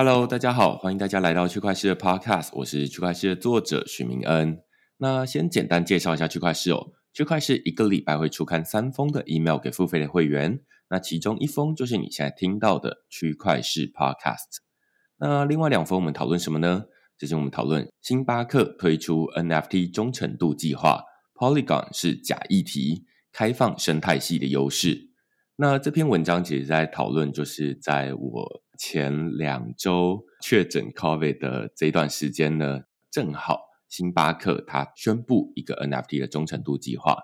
Hello，大家好，欢迎大家来到区块势的 Podcast，我是区块势的作者许明恩。那先简单介绍一下区块势哦，区块势一个礼拜会出刊三封的 email 给付费的会员，那其中一封就是你现在听到的区块势 Podcast。那另外两封我们讨论什么呢？就是我们讨论星巴克推出 NFT 忠诚度计划，Polygon 是假议题，开放生态系的优势。那这篇文章其实在讨论，就是在我。前两周确诊 COVID 的这段时间呢，正好星巴克它宣布一个 NFT 的忠诚度计划。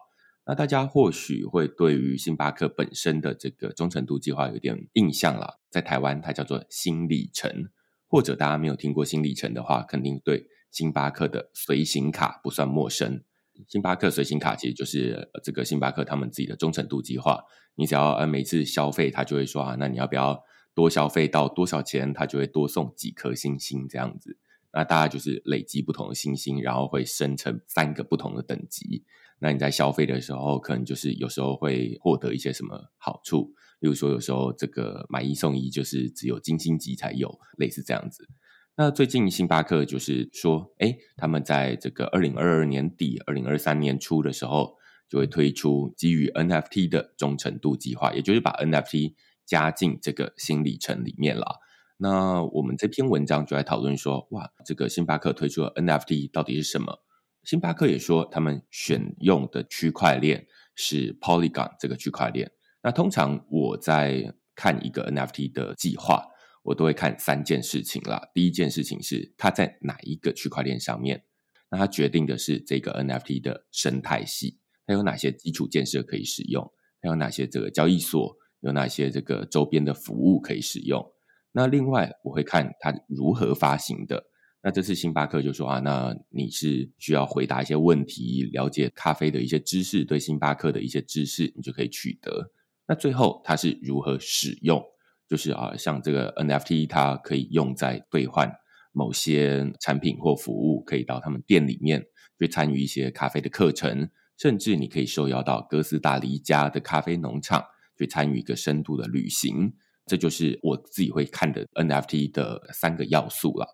那大家或许会对于星巴克本身的这个忠诚度计划有点印象了，在台湾它叫做新里程，或者大家没有听过新里程的话，肯定对星巴克的随行卡不算陌生。星巴克随行卡其实就是这个星巴克他们自己的忠诚度计划，你只要呃每次消费，他就会说啊，那你要不要？多消费到多少钱，他就会多送几颗星星这样子。那大家就是累积不同的星星，然后会生成三个不同的等级。那你在消费的时候，可能就是有时候会获得一些什么好处，例如说有时候这个买一送一，就是只有金星级才有，类似这样子。那最近星巴克就是说，哎，他们在这个二零二二年底、二零二三年初的时候，就会推出基于 NFT 的忠诚度计划，也就是把 NFT 加进这个新里程里面了。那我们这篇文章就来讨论说，哇，这个星巴克推出的 NFT 到底是什么？星巴克也说他们选用的区块链是 Polygon 这个区块链。那通常我在看一个 NFT 的计划，我都会看三件事情啦。第一件事情是它在哪一个区块链上面，那它决定的是这个 NFT 的生态系，它有哪些基础建设可以使用，它有哪些这个交易所。有哪些这个周边的服务可以使用？那另外我会看它如何发行的。那这次星巴克就说啊，那你是需要回答一些问题，了解咖啡的一些知识，对星巴克的一些知识，你就可以取得。那最后它是如何使用？就是啊，像这个 NFT，它可以用在兑换某些产品或服务，可以到他们店里面去参与一些咖啡的课程，甚至你可以受邀到哥斯达黎加的咖啡农场。去参与一个深度的旅行，这就是我自己会看的 NFT 的三个要素了。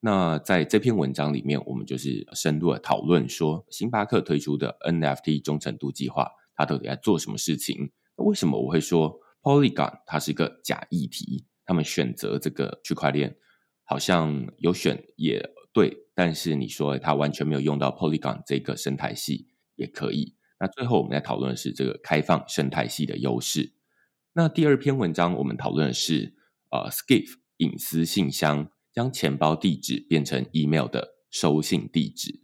那在这篇文章里面，我们就是深度的讨论说，星巴克推出的 NFT 忠诚度计划，它到底在做什么事情？为什么我会说 Polygon 它是一个假议题？他们选择这个区块链，好像有选也对，但是你说它完全没有用到 Polygon 这个生态系，也可以。那最后我们来讨论的是这个开放生态系的优势。那第二篇文章我们讨论的是呃，Skiff 隐私信箱将钱包地址变成 email 的收信地址。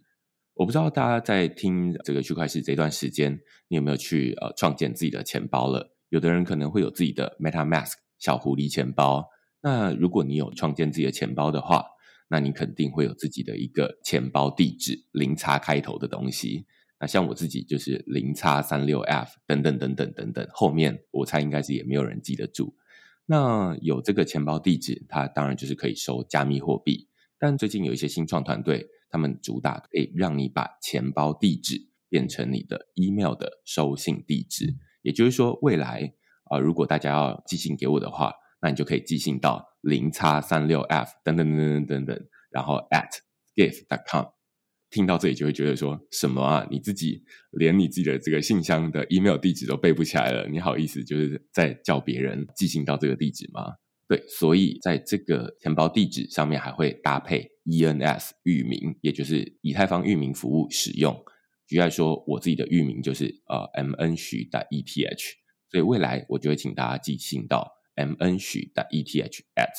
我不知道大家在听这个区块势这段时间，你有没有去呃创建自己的钱包了？有的人可能会有自己的 MetaMask 小狐狸钱包。那如果你有创建自己的钱包的话，那你肯定会有自己的一个钱包地址零叉开头的东西。那像我自己就是零叉三六 F 等等等等等等，后面我猜应该是也没有人记得住。那有这个钱包地址，它当然就是可以收加密货币。但最近有一些新创团队，他们主打可以让你把钱包地址变成你的 email 的收信地址。也就是说，未来啊、如果大家要寄信给我的话，那你就可以寄信到零叉三六 F 等等等等等等，然后 at gift.com。听到这里就会觉得说什么啊？你自己连你自己的这个信箱的 email 地址都背不起来了，你好意思就是在叫别人寄信到这个地址吗？对，所以在这个钱包地址上面还会搭配 ENS 域名，也就是以太坊域名服务使用。举例说，我自己的域名就是呃 mn 许的 ETH，所以未来我就会请大家寄信到 mn 许的 ETH at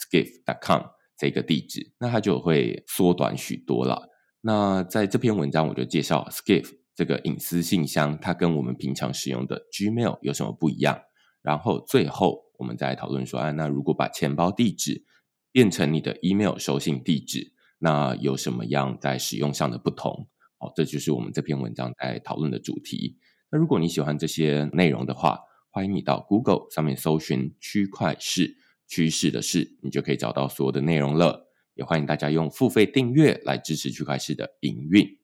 skiff.com 这个地址，那它就会缩短许多了。那在这篇文章我就介绍 Skiff 这个隐私信箱，它跟我们平常使用的 Gmail 有什么不一样？然后最后我们再来讨论说，啊，那如果把钱包地址变成你的 email 收信地址，那有什么样在使用上的不同？好，这就是我们这篇文章在讨论的主题。那如果你喜欢这些内容的话，欢迎你到 Google 上面搜寻区块势趋势的势，你就可以找到所有的内容了。也欢迎大家用付费订阅来支持区块势的营运。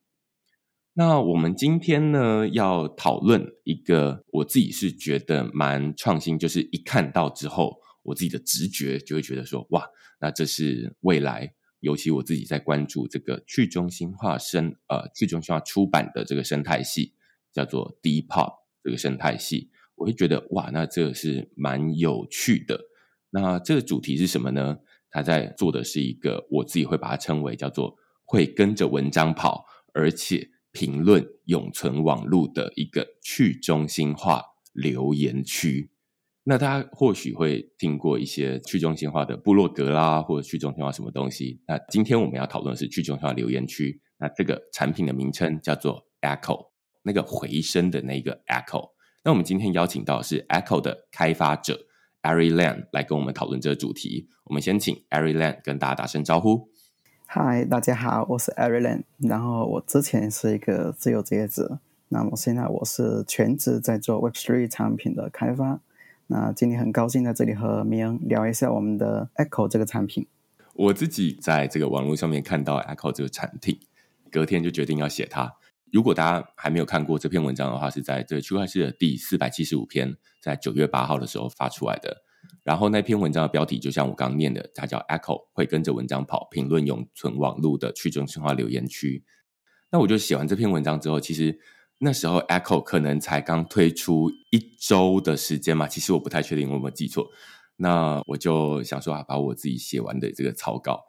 那我们今天呢，要讨论一个我自己是觉得蛮创新，就是一看到之后，我自己的直觉就会觉得说，哇，那这是未来，尤其我自己在关注这个去中心化生呃去中心化出版的这个生态系，叫做 Depop 这个生态系，我会觉得哇，那这是蛮有趣的。那这个主题是什么呢？他在做的是一个，我自己会把它称为叫做会跟着文章跑，而且评论永存网路的一个去中心化留言区。那大家或许会听过一些去中心化的部落格啦，或者去中心化什么东西。那今天我们要讨论的是去中心化留言区。那这个产品的名称叫做 Echo，那个回声的那个 Echo。那我们今天邀请到是 Echo 的开发者。Ari Lan 来跟我们讨论这个主题，我们先请 Ari Lan 跟大家打声招呼。嗨，大家好，我是 Ari Lan。然后我之前是一个自由职业者，那么现在我是全职在做 Web3 产品的开发。那今天很高兴在这里和明恩聊一下我们的 Echo 这个产品。我自己在这个网络上面看到 Echo 这个产品，隔天就决定要写它。如果大家还没有看过这篇文章的话，是在这个区块势的第四百七十五篇，在九月八号的时候发出来的。然后那篇文章的标题就像我刚念的，它叫 “Echo 会跟着文章跑，评论永存网路的去中心化留言区”。那我就写完这篇文章之后，其实那时候 Echo 可能才刚推出一周的时间嘛，其实我不太确定我有没有记错。那我就想说啊，把我自己写完的这个草稿。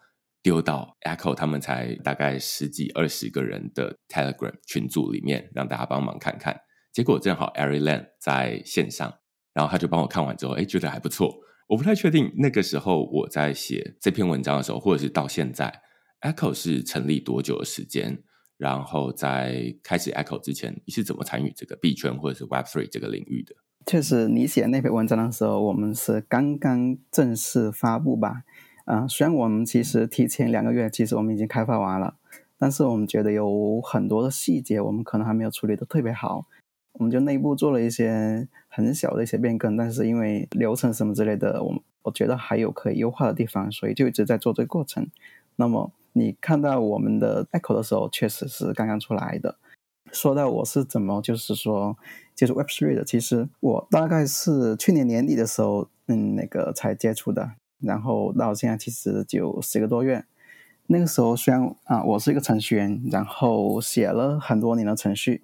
丢到 Echo 他们才大概十几二十个人的 Telegram 群组里面，让大家帮忙看看。结果正好 Ari Lan 在线上，然后他就帮我看完之后，哎，觉得还不错。我不太确定那个时候我在写这篇文章的时候，或者是到现在，Echo 是成立多久的时间？然后在开始 Echo 之前，你是怎么参与这个币圈或者是 Web Three 这个领域的？确实，你写那篇文章的时候，我们是刚刚正式发布吧。啊、虽然我们其实提前两个月，其实我们已经开发完了，但是我们觉得有很多的细节，我们可能还没有处理得特别好。我们就内部做了一些很小的一些变更，但是因为流程什么之类的，我我觉得还有可以优化的地方，所以就一直在做这个过程。那么你看到我们的 Echo 的时候，确实是刚刚出来的。说到我是怎么就是说接触 Web3 的，其实我大概是去年年底的时候，嗯，那个才接触的。然后到现在其实就十个多月，那个时候虽然啊，我是一个程序员，然后写了很多年的程序，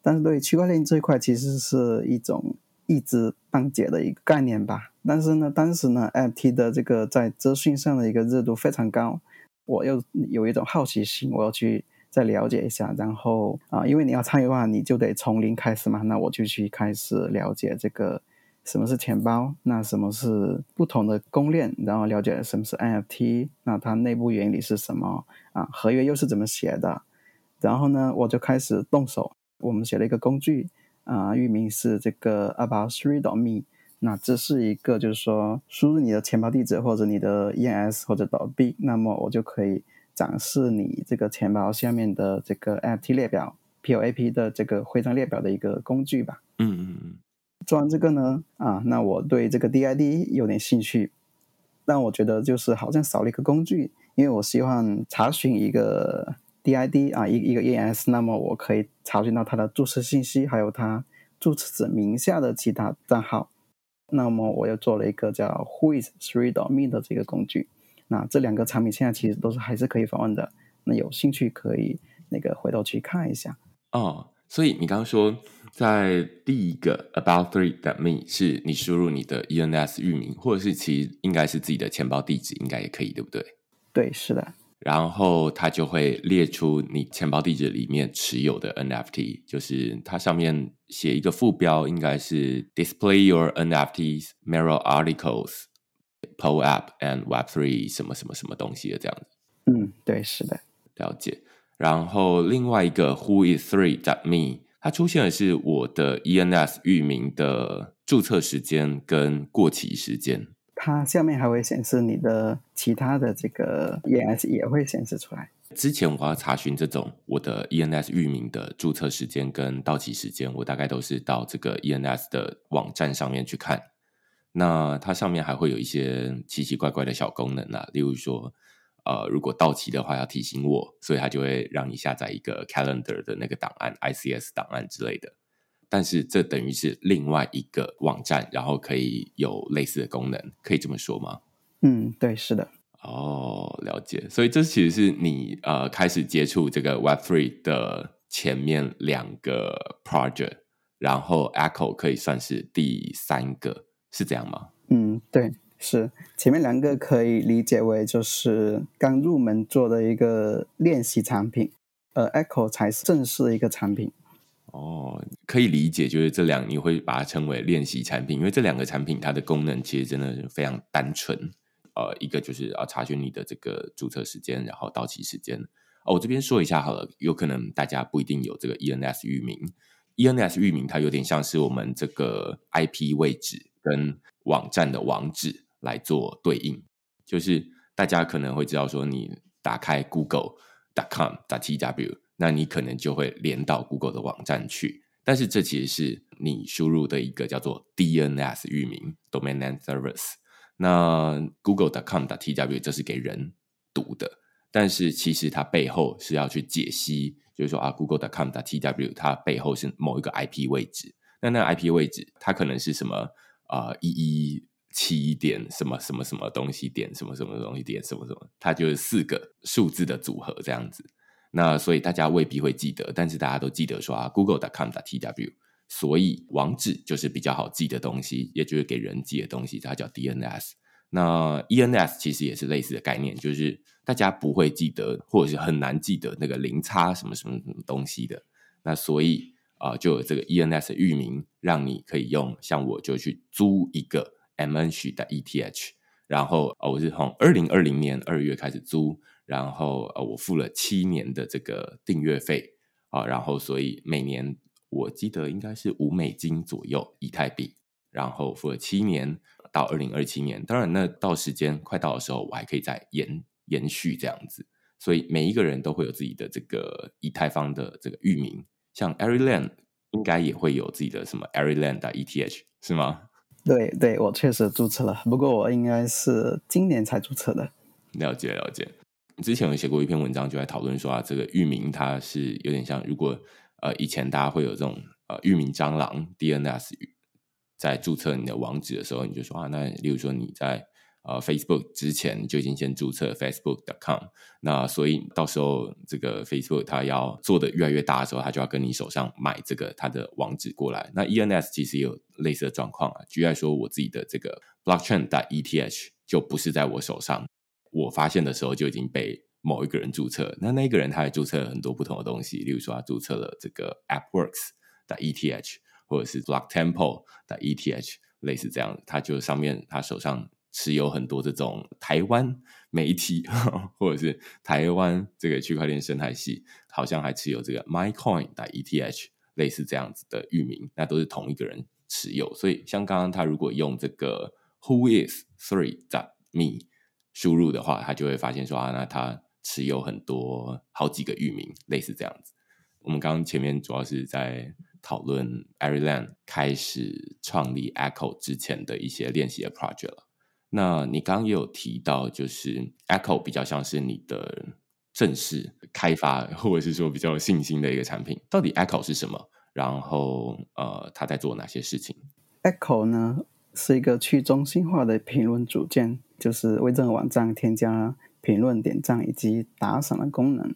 但是对区块链这一块其实是一种一知半解的一个概念吧。但是呢，当时呢，NFT 的这个在资讯上的一个热度非常高，我又有一种好奇心，我要去再了解一下。然后啊，因为你要参与的话，你就得从零开始嘛，那我就去开始了解这个。什么是钱包？那什么是不同的公链？然后了解什么是 NFT？那它内部原理是什么？啊，合约又是怎么写的？然后呢，我就开始动手。我们写了一个工具，啊，域名是这个 About Three d o Me。那这是一个，就是说输入你的钱包地址或者你的 ENS 或者 dot B，那么我就可以展示你这个钱包下面的这个 NFT 列表，POAP 的这个徽章列表的一个工具吧。嗯嗯嗯。做完这个呢，啊，那我对这个 DID 有点兴趣，但我觉得就是好像少了一个工具，因为我希望查询一个 DID 啊，一一个 ENS，那么我可以查询到它的注册信息，还有它注册者名下的其他账号。那么我又做了一个叫 Who is three dot me 的这个工具。那这两个产品现在其实都是还是可以访问的，那有兴趣可以那个回头去看一下。哦。所以你刚刚说，在第一个 About Three That Me 是你输入你的 ENS 域名，或者是其实应该是自己的钱包地址，应该也可以，对不对？对，是的。然后它就会列出你钱包地址里面持有的 NFT，就是它上面写一个副标，应该是 Display your NFTs, Mirror Articles, PO App and web three 什么什么什么东西的这样子。嗯，对，是的，了解。然后另外一个 Who is three that me，它出现的是我的 ENS 域名的注册时间跟过期时间。它下面还会显示你的其他的这个 ENS 也会显示出来。之前我要查询这种我的 ENS 域名的注册时间跟到期时间，我大概都是到这个 ENS 的网站上面去看。那它上面还会有一些奇奇怪怪的小功能啊，例如说。呃，如果到期的话要提醒我，所以他就会让你下载一个 calendar 的那个档案，ICS 档案之类的。但是这等于是另外一个网站，然后可以有类似的功能，可以这么说吗？嗯，对，是的。哦，了解。所以这其实是你呃开始接触这个 Web Three 的前面两个 project，然后 Echo 可以算是第三个，是这样吗？嗯，对。是前面两个可以理解为就是刚入门做的一个练习产品，呃 Echo 才是正式的一个产品。哦，可以理解，就是这两你会把它称为练习产品，因为这两个产品它的功能其实真的是非常单纯。呃，一个就是要查询你的这个注册时间，然后到期时间。哦，我这边说一下好了，有可能大家不一定有这个 ENS 域名，ENS 域名它有点像是我们这个 IP 位置跟网站的网址。来做对应，就是大家可能会知道说，你打开 Google.com.tw，那你可能就会连到 Google 的网站去。但是这其实是你输入的一个叫做 DNS 域名 （Domain Name Service）。那 Google.com.tw 这是给人读的，但是其实它背后是要去解析，就是说啊，Google.com.tw 它背后是某一个 IP 位置。那那个 IP 位置它可能是什么啊？一一七点什么什么什么东西点什么什么东西点什么什么，它就是四个数字的组合这样子。那所以大家未必会记得，但是大家都记得说啊，Google.com.tw，所以网址就是比较好记的东西，也就是给人记的东西，它叫 DNS。那 ENS 其实也是类似的概念，就是大家不会记得或者是很难记得那个零差什么什么什么东西的。那所以啊、就有这个 ENS 域名，让你可以用，像我就去租一个。Mn 的 ETH，然后我是从二零二零年二月开始租，然后呃我付了七年的这个订阅费啊，然后所以每年我记得应该是五美金左右以太币，然后付了七年到二零二七年，当然那到时间快到的时候，我还可以再延延续这样子，所以每一个人都会有自己的这个以太坊的这个域名，像 Ariland 应该也会有自己的什么 Ariland 的 ETH 是吗？对对，我确实注册了，不过我应该是今年才注册的。了解了解，之前有写过一篇文章，就在讨论说啊，这个域名它是有点像，如果呃以前大家会有这种呃域名蟑螂 DNS，在注册你的网址的时候，你就说啊，那例如说你在。呃，Facebook 之前就已经先注册 Facebook.com，那所以到时候这个 Facebook 它要做的越来越大的时候，它就要跟你手上买这个它的网址过来。那 ENS 其实也有类似的状况啊。举例说，我自己的这个 Blockchain.ETH 就不是在我手上，我发现的时候就已经被某一个人注册。那那个人他也注册了很多不同的东西，例如说他注册了这个 AppWorks.ETH 或者是 BlockTemple.ETH，类似这样，他就上面他手上。持有很多这种台湾媒体，或者是台湾这个区块链生态系，好像还持有这个 MyCoin 的 ETH，类似这样子的域名，那都是同一个人持有。所以，像刚刚他如果用这个 Who is three dot me 输入的话，他就会发现说啊，那他持有很多好几个域名，类似这样子。我们刚刚前面主要是在讨论 Ariland 开始创立 Echo 之前的一些练习的 project 了。那你刚刚也有提到，就是 Echo 比较像是你的正式开发，或者是说比较有信心的一个产品。到底 Echo 是什么？然后呃，他在做哪些事情？Echo 呢是一个去中心化的评论组件，就是为这个网站添加评论、点赞以及打赏的功能。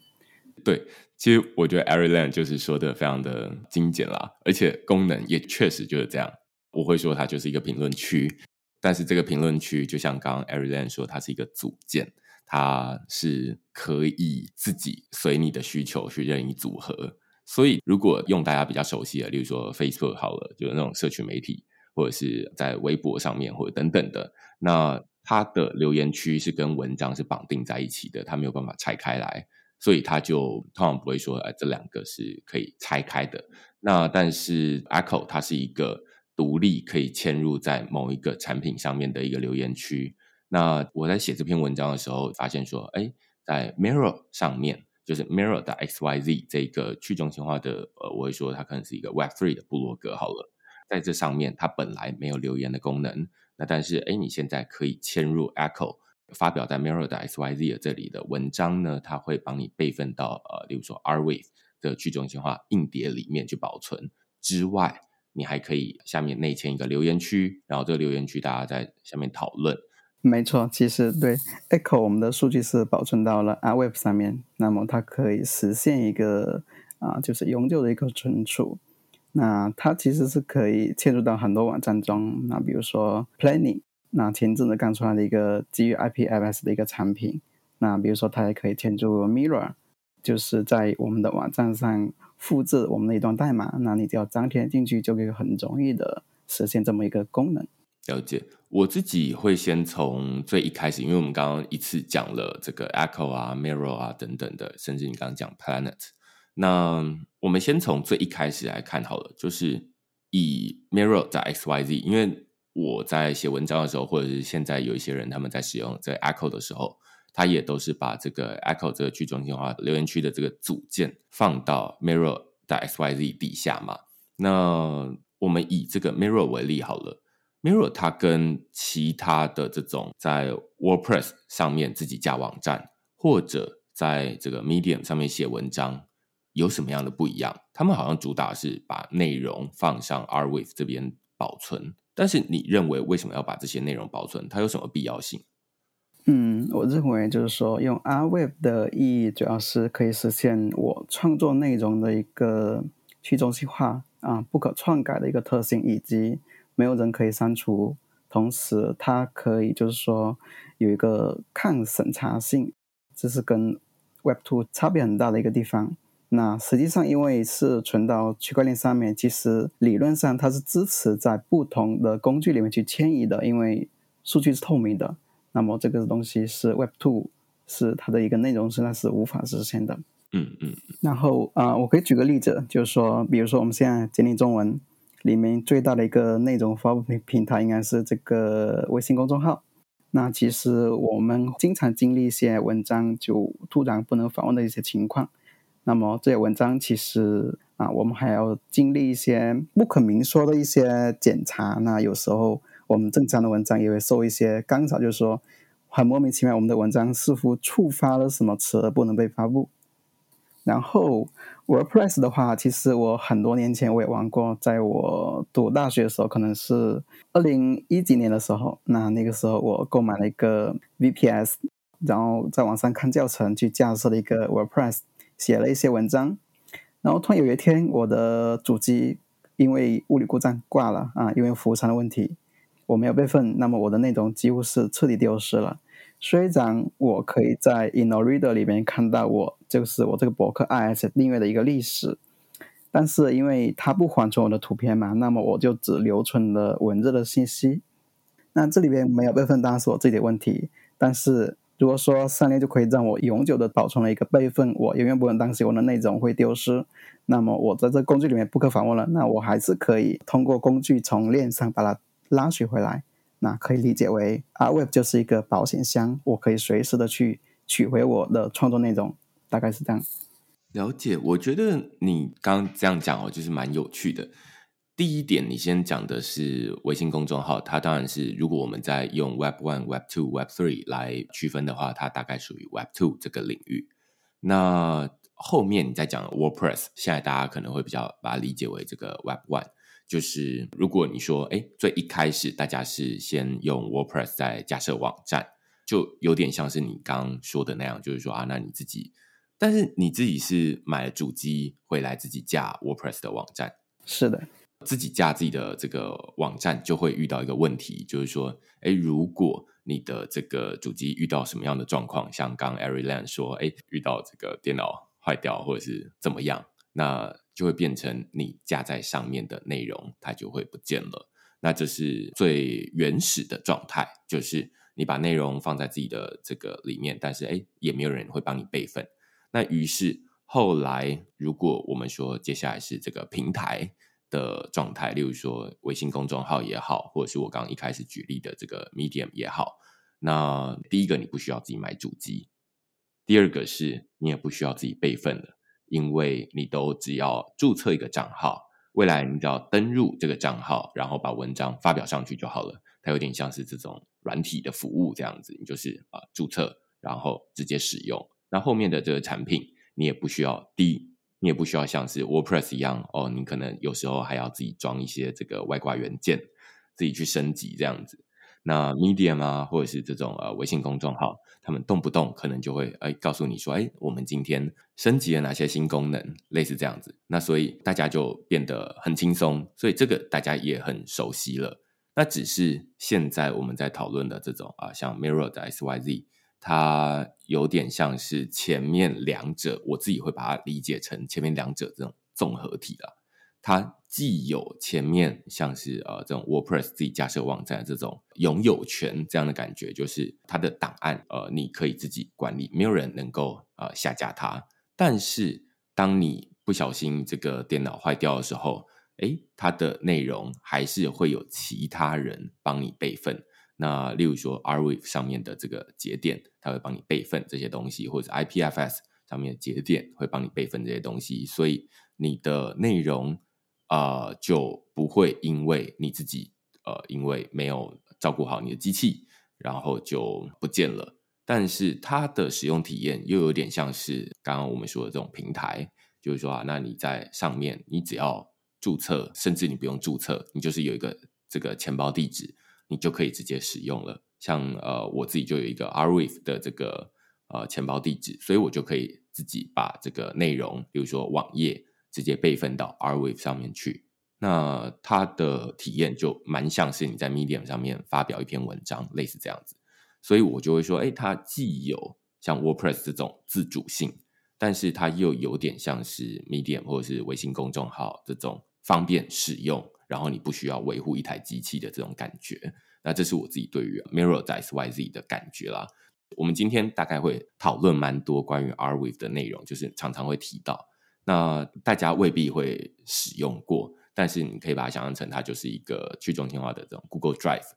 对，其实我觉得 Ariland 就是说的非常的精简啦，而且功能也确实就是这样。我会说它就是一个评论区，但是这个评论区就像刚刚 Ariland 说，它是一个组件，它是可以自己随你的需求去任意组合。所以如果用大家比较熟悉的，例如说 Facebook 好了，就是那种社群媒体，或者是在微博上面或者等等的，那它的留言区是跟文章是绑定在一起的，它没有办法拆开来。所以他就通常不会说，哎，这两个是可以拆开的。那但是 Echo 它是一个独立可以嵌入在某一个产品上面的一个留言区。那我在写这篇文章的时候，发现说，哎，在 Mirror 上面，就是 Mirror 的 XYZ 这个去中心化的，呃，我会说它可能是一个 Web3 的部落格好了，在这上面它本来没有留言的功能，那但是哎，你现在可以嵌入 Echo。发表在 Mirror 的 XYZ 的这里的文章呢，它会帮你备份到呃，例如说 r w a v e 的去中心化硬碟里面去保存。之外，你还可以下面内嵌一个留言区，然后这个留言区大家在下面讨论。没错，其实对 Echo 我们的数据是保存到了 iWeb 上面，那么它可以实现一个啊、就是永久的一个存储。那它其实是可以嵌入到很多网站中，那比如说 Planning。那前阵子刚出来的一个基于 IPFS 的一个产品，那比如说它也可以嵌入 Mirror，就是在我们的网站上复制我们的一段代码，那你只要粘贴进去就可以很容易的实现这么一个功能。了解，我自己会先从最一开始，因为我们刚刚一次讲了这个 Echo 啊、Mirror 啊等等的，甚至你刚刚讲 Planet，那我们先从最一开始来看好了，就是以 Mirror 在 XYZ，因为。我在写文章的时候，或者是现在有一些人他们在使用这 Echo 的时候，他也都是把这个 Echo 这个去中心化留言区的这个组件放到 Mirror 的 XYZ 底下嘛。那我们以这个 Mirror 为例好了，Mirror 它跟其他的这种在 WordPress 上面自己架网站，或者在这个 Medium 上面写文章有什么样的不一样？他们好像主打是把内容放上 Arweave 这边保存。但是你认为为什么要把这些内容保存？它有什么必要性？嗯，我认为就是说，用 R Web 的意义主要是可以实现我创作内容的一个去中心化啊，不可篡改的一个特性，以及没有人可以删除。同时，它可以就是说有一个抗审查性，这是跟 Web2 差别很大的一个地方。那实际上，因为是存到区块链上面，其实理论上它是支持在不同的工具里面去迁移的，因为数据是透明的。那么这个东西是 Web Two 是它的一个内容是那是无法实现的。嗯嗯。然后啊、呃，我可以举个例子，就是说，比如说我们现在简历中文里面最大的一个内容发布平平台应该是这个微信公众号。那其实我们经常经历一些文章就突然不能访问的一些情况。那么这些文章其实啊，我们还要经历一些不可明说的一些检查。那有时候我们正常的文章也会受一些干扰，就是说很莫名其妙，我们的文章似乎触发了什么词而不能被发布。然后 WordPress 的话，其实我很多年前我也玩过，在我读大学的时候，可能是二零一几年的时候，那那个时候我购买了一个 VPS，然后在网上看教程去架设了一个 WordPress。写了一些文章，然后突然有一天，我的主机因为物理故障挂了啊，因为服务商的问题，我没有备份，那么我的内容几乎是彻底丢失了。虽然我可以在 InnoReader 里面看到我就是我这个博客 RSS 订阅的一个历史，但是因为它不缓存我的图片嘛，那么我就只留存了文字的信息。那这里边没有备份当然是我自己的问题，但是。如果说上链就可以让我永久的保存了一个备份，我永远不用担心我的内容会丢失。那么我在这工具里面不可访问了，那我还是可以通过工具从链上把它拉取回来。那可以理解为 Arweave 就是一个保险箱，我可以随时的去取回我的创作内容，大概是这样。了解，我觉得你刚这样讲哦，就是蛮有趣的。第一点，你先讲的是微信公众号，它当然是如果我们在用 Web One、Web Two、Web Three 来区分的话，它大概属于 Web Two 这个领域。那后面你再讲 WordPress，现在大家可能会比较把它理解为这个 Web One，就是如果你说，哎，最一开始大家是先用 WordPress 在架设网站，就有点像是你刚刚说的那样，就是说啊，那你自己但是你自己是买了主机回来自己架 WordPress 的网站？是的，自己架自己的这个网站就会遇到一个问题，就是说，哎，如果你的这个主机遇到什么样的状况，像刚 Arilan 说，哎，遇到这个电脑坏掉或者是怎么样，那就会变成你架在上面的内容它就会不见了。那这是最原始的状态，就是你把内容放在自己的这个里面，但是哎，也没有人会帮你备份。那于是后来，如果我们说接下来是这个平台的状态，例如说微信公众号也好，或者是我刚刚一开始举例的这个 Medium 也好，那第一个你不需要自己买主机，第二个是你也不需要自己备份了，因为你都只要注册一个账号。未来你只要登入这个账号，然后把文章发表上去就好了。它有点像是这种软体的服务这样子，你就是啊注册，然后直接使用。那后面的这个产品，你也不需要第一，你也不需要像是 WordPress 一样哦，你可能有时候还要自己装一些这个外挂元件，自己去升级这样子。那 Medium 啊，或者是这种呃微信公众号，他们动不动可能就会哎告诉你说，哎，我们今天升级了哪些新功能，类似这样子。那所以大家就变得很轻松，所以这个大家也很熟悉了。那只是现在我们在讨论的这种啊，像 Mirror 的 XYZ，它有点像是前面两者，我自己会把它理解成前面两者这种综合体了。它既有前面像是呃这种 WordPress 自己架设网站这种拥有权这样的感觉，就是它的档案呃你可以自己管理，没有人能够呃下架它。但是当你不小心这个电脑坏掉的时候，诶，它的内容还是会有其他人帮你备份。那例如说 Arweave 上面的这个节点，它会帮你备份这些东西，或者 IPFS 上面的节点会帮你备份这些东西，所以你的内容。啊、就不会因为你自己呃，因为没有照顾好你的机器，然后就不见了。但是它的使用体验又有点像是刚刚我们说的这种平台，就是说啊，那你在上面，你只要注册，甚至你不用注册，你就是有一个这个钱包地址，你就可以直接使用了。像呃，我自己就有一个 Rweave 的这个呃钱包地址，所以我就可以自己把这个内容，比如说网页。直接备份到 R Wave 上面去，那它的体验就蛮像是你在 Medium 上面发表一篇文章，类似这样子。所以我就会说，哎，它既有像 WordPress 这种自主性，但是它又有点像是 Medium 或者是微信公众号这种方便使用，然后你不需要维护一台机器的这种感觉。那这是我自己对于 Miro.xyz 的感觉啦。我们今天大概会讨论蛮多关于 R wave 的内容，就是常常会提到。那大家未必会使用过，但是你可以把它想象成它就是一个去中心化的这种 Google Drive。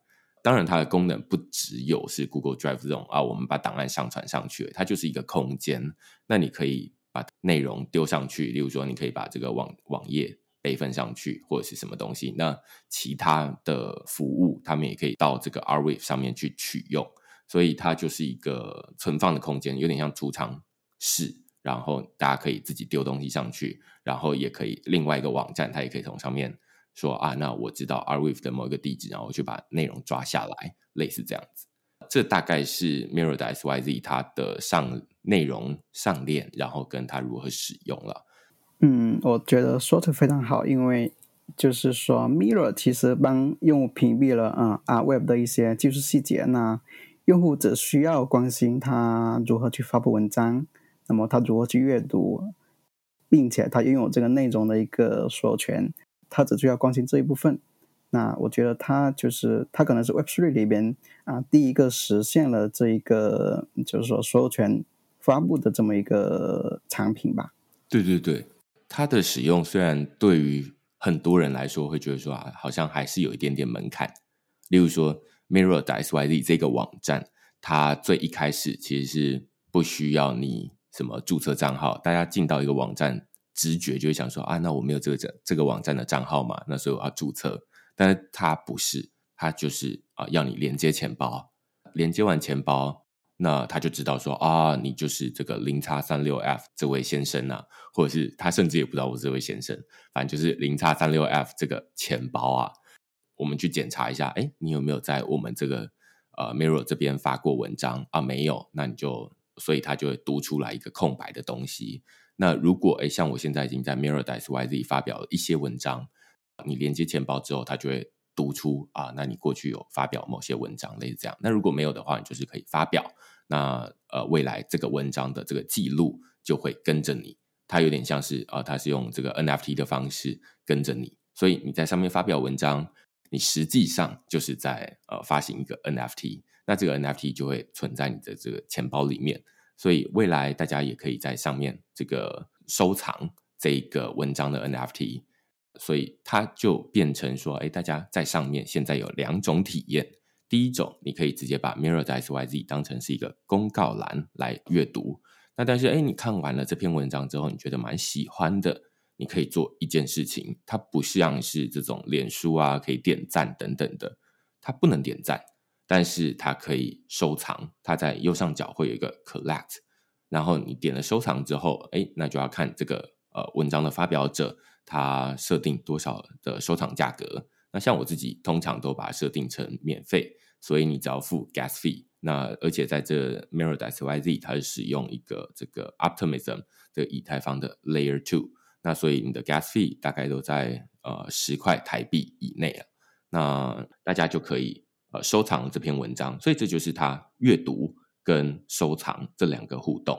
当然，它的功能不只有是 Google Drive 这种啊，我们把档案上传上去，它就是一个空间。那你可以把内容丢上去，例如说，你可以把这个网网页备份上去，或者是什么东西。那其他的服务，他们也可以到这个 Arweave 上面去取用。所以它就是一个存放的空间，有点像储藏室。然后大家可以自己丢东西上去，然后也可以另外一个网站，它也可以从上面说啊，那我知道 r web 的某一个地址，然后我去把内容抓下来，类似这样子。这大概是 Mirror 的 S Y Z 它的上内容上链，然后跟它如何使用了。嗯，我觉得说的非常好，因为就是说 Mirror 其实帮用户屏蔽了啊、Arweave 的一些技术细节，那用户只需要关心它如何去发布文章。那么他如何去阅读，并且他拥有这个内容的一个所有权，他只需要关心这一部分。那我觉得他就是他可能是 Web3 里边啊第一个实现了这一个就是说所有权发布的这么一个产品吧。对对对，它的使用虽然对于很多人来说会觉得说啊，好像还是有一点点门槛。例如说 Mirror 的 SYZ 这个网站，它最一开始其实是不需要你。什么注册账号？大家进到一个网站，直觉就会想说啊，那我没有这个这这个网站的账号嘛，那所以我要注册。但是它不是，它就是啊，要你连接钱包，连接完钱包，那他就知道说啊，你就是这个零叉三六 F 这位先生啊，或者是他甚至也不知道我是这位先生，反正就是零叉三六 F 这个钱包啊，我们去检查一下，哎，你有没有在我们这个呃 Mirror 这边发过文章啊？没有，那你就。所以它就会读出来一个空白的东西。那如果诶像我现在已经在 Mirrordice YZ 发表了一些文章，你连接钱包之后，它就会读出啊，那你过去有发表某些文章，类似这样。那如果没有的话，你就是可以发表。那呃，未来这个文章的这个记录就会跟着你，它有点像是啊，它是用这个 NFT 的方式跟着你，所以你在上面发表文章，你实际上就是在呃发行一个 NFT，那这个 NFT 就会存在你的这个钱包里面。所以未来大家也可以在上面这个收藏这个文章的 NFT，所以它就变成说，哎，大家在上面现在有两种体验。第一种，你可以直接把 Mirror 的 SYZ 当成是一个公告栏来阅读。那但是，哎，你看完了这篇文章之后，你觉得蛮喜欢的，你可以做一件事情，它不像是这种脸书啊，可以点赞等等的，它不能点赞。但是它可以收藏，它在右上角会有一个 collect，然后你点了收藏之后，哎，那就要看这个呃文章的发表者他设定多少的收藏价格。那像我自己通常都把它设定成免费，所以你只要付 gas fee。那而且在这 Mirrordice YZ 它是使用一个这个 Optimism 的以太坊的 Layer Two，那所以你的 gas fee 大概都在呃十块台币以内啊。那大家就可以。呃，收藏这篇文章，所以这就是他阅读跟收藏这两个互动。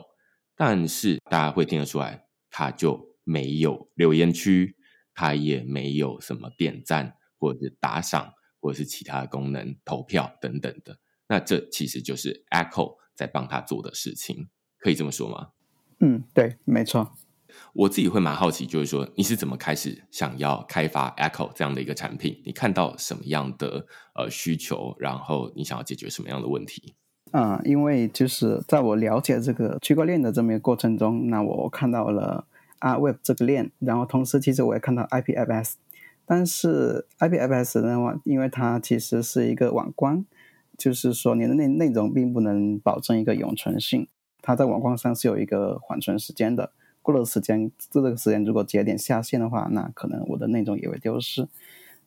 但是大家会听得出来，他就没有留言区，他也没有什么点赞或者是打赏，或者是其他功能、投票等等的。那这其实就是 Echo 在帮他做的事情，可以这么说吗？嗯，对，没错。我自己会蛮好奇，就是说你是怎么开始想要开发 Echo 这样的一个产品？你看到什么样的呃需求，然后你想要解决什么样的问题？嗯，因为就是在我了解这个区块链的这么一个过程中，那我看到了 Arweave 这个链，然后同时其实我也看到 IPFS，但是 IPFS 的话，因为它其实是一个网关，就是说你的内内容并不能保证一个永存性，它在网关上是有一个缓存时间的。过了时间，这个时间如果节点下线的话，那可能我的内容也会丢失。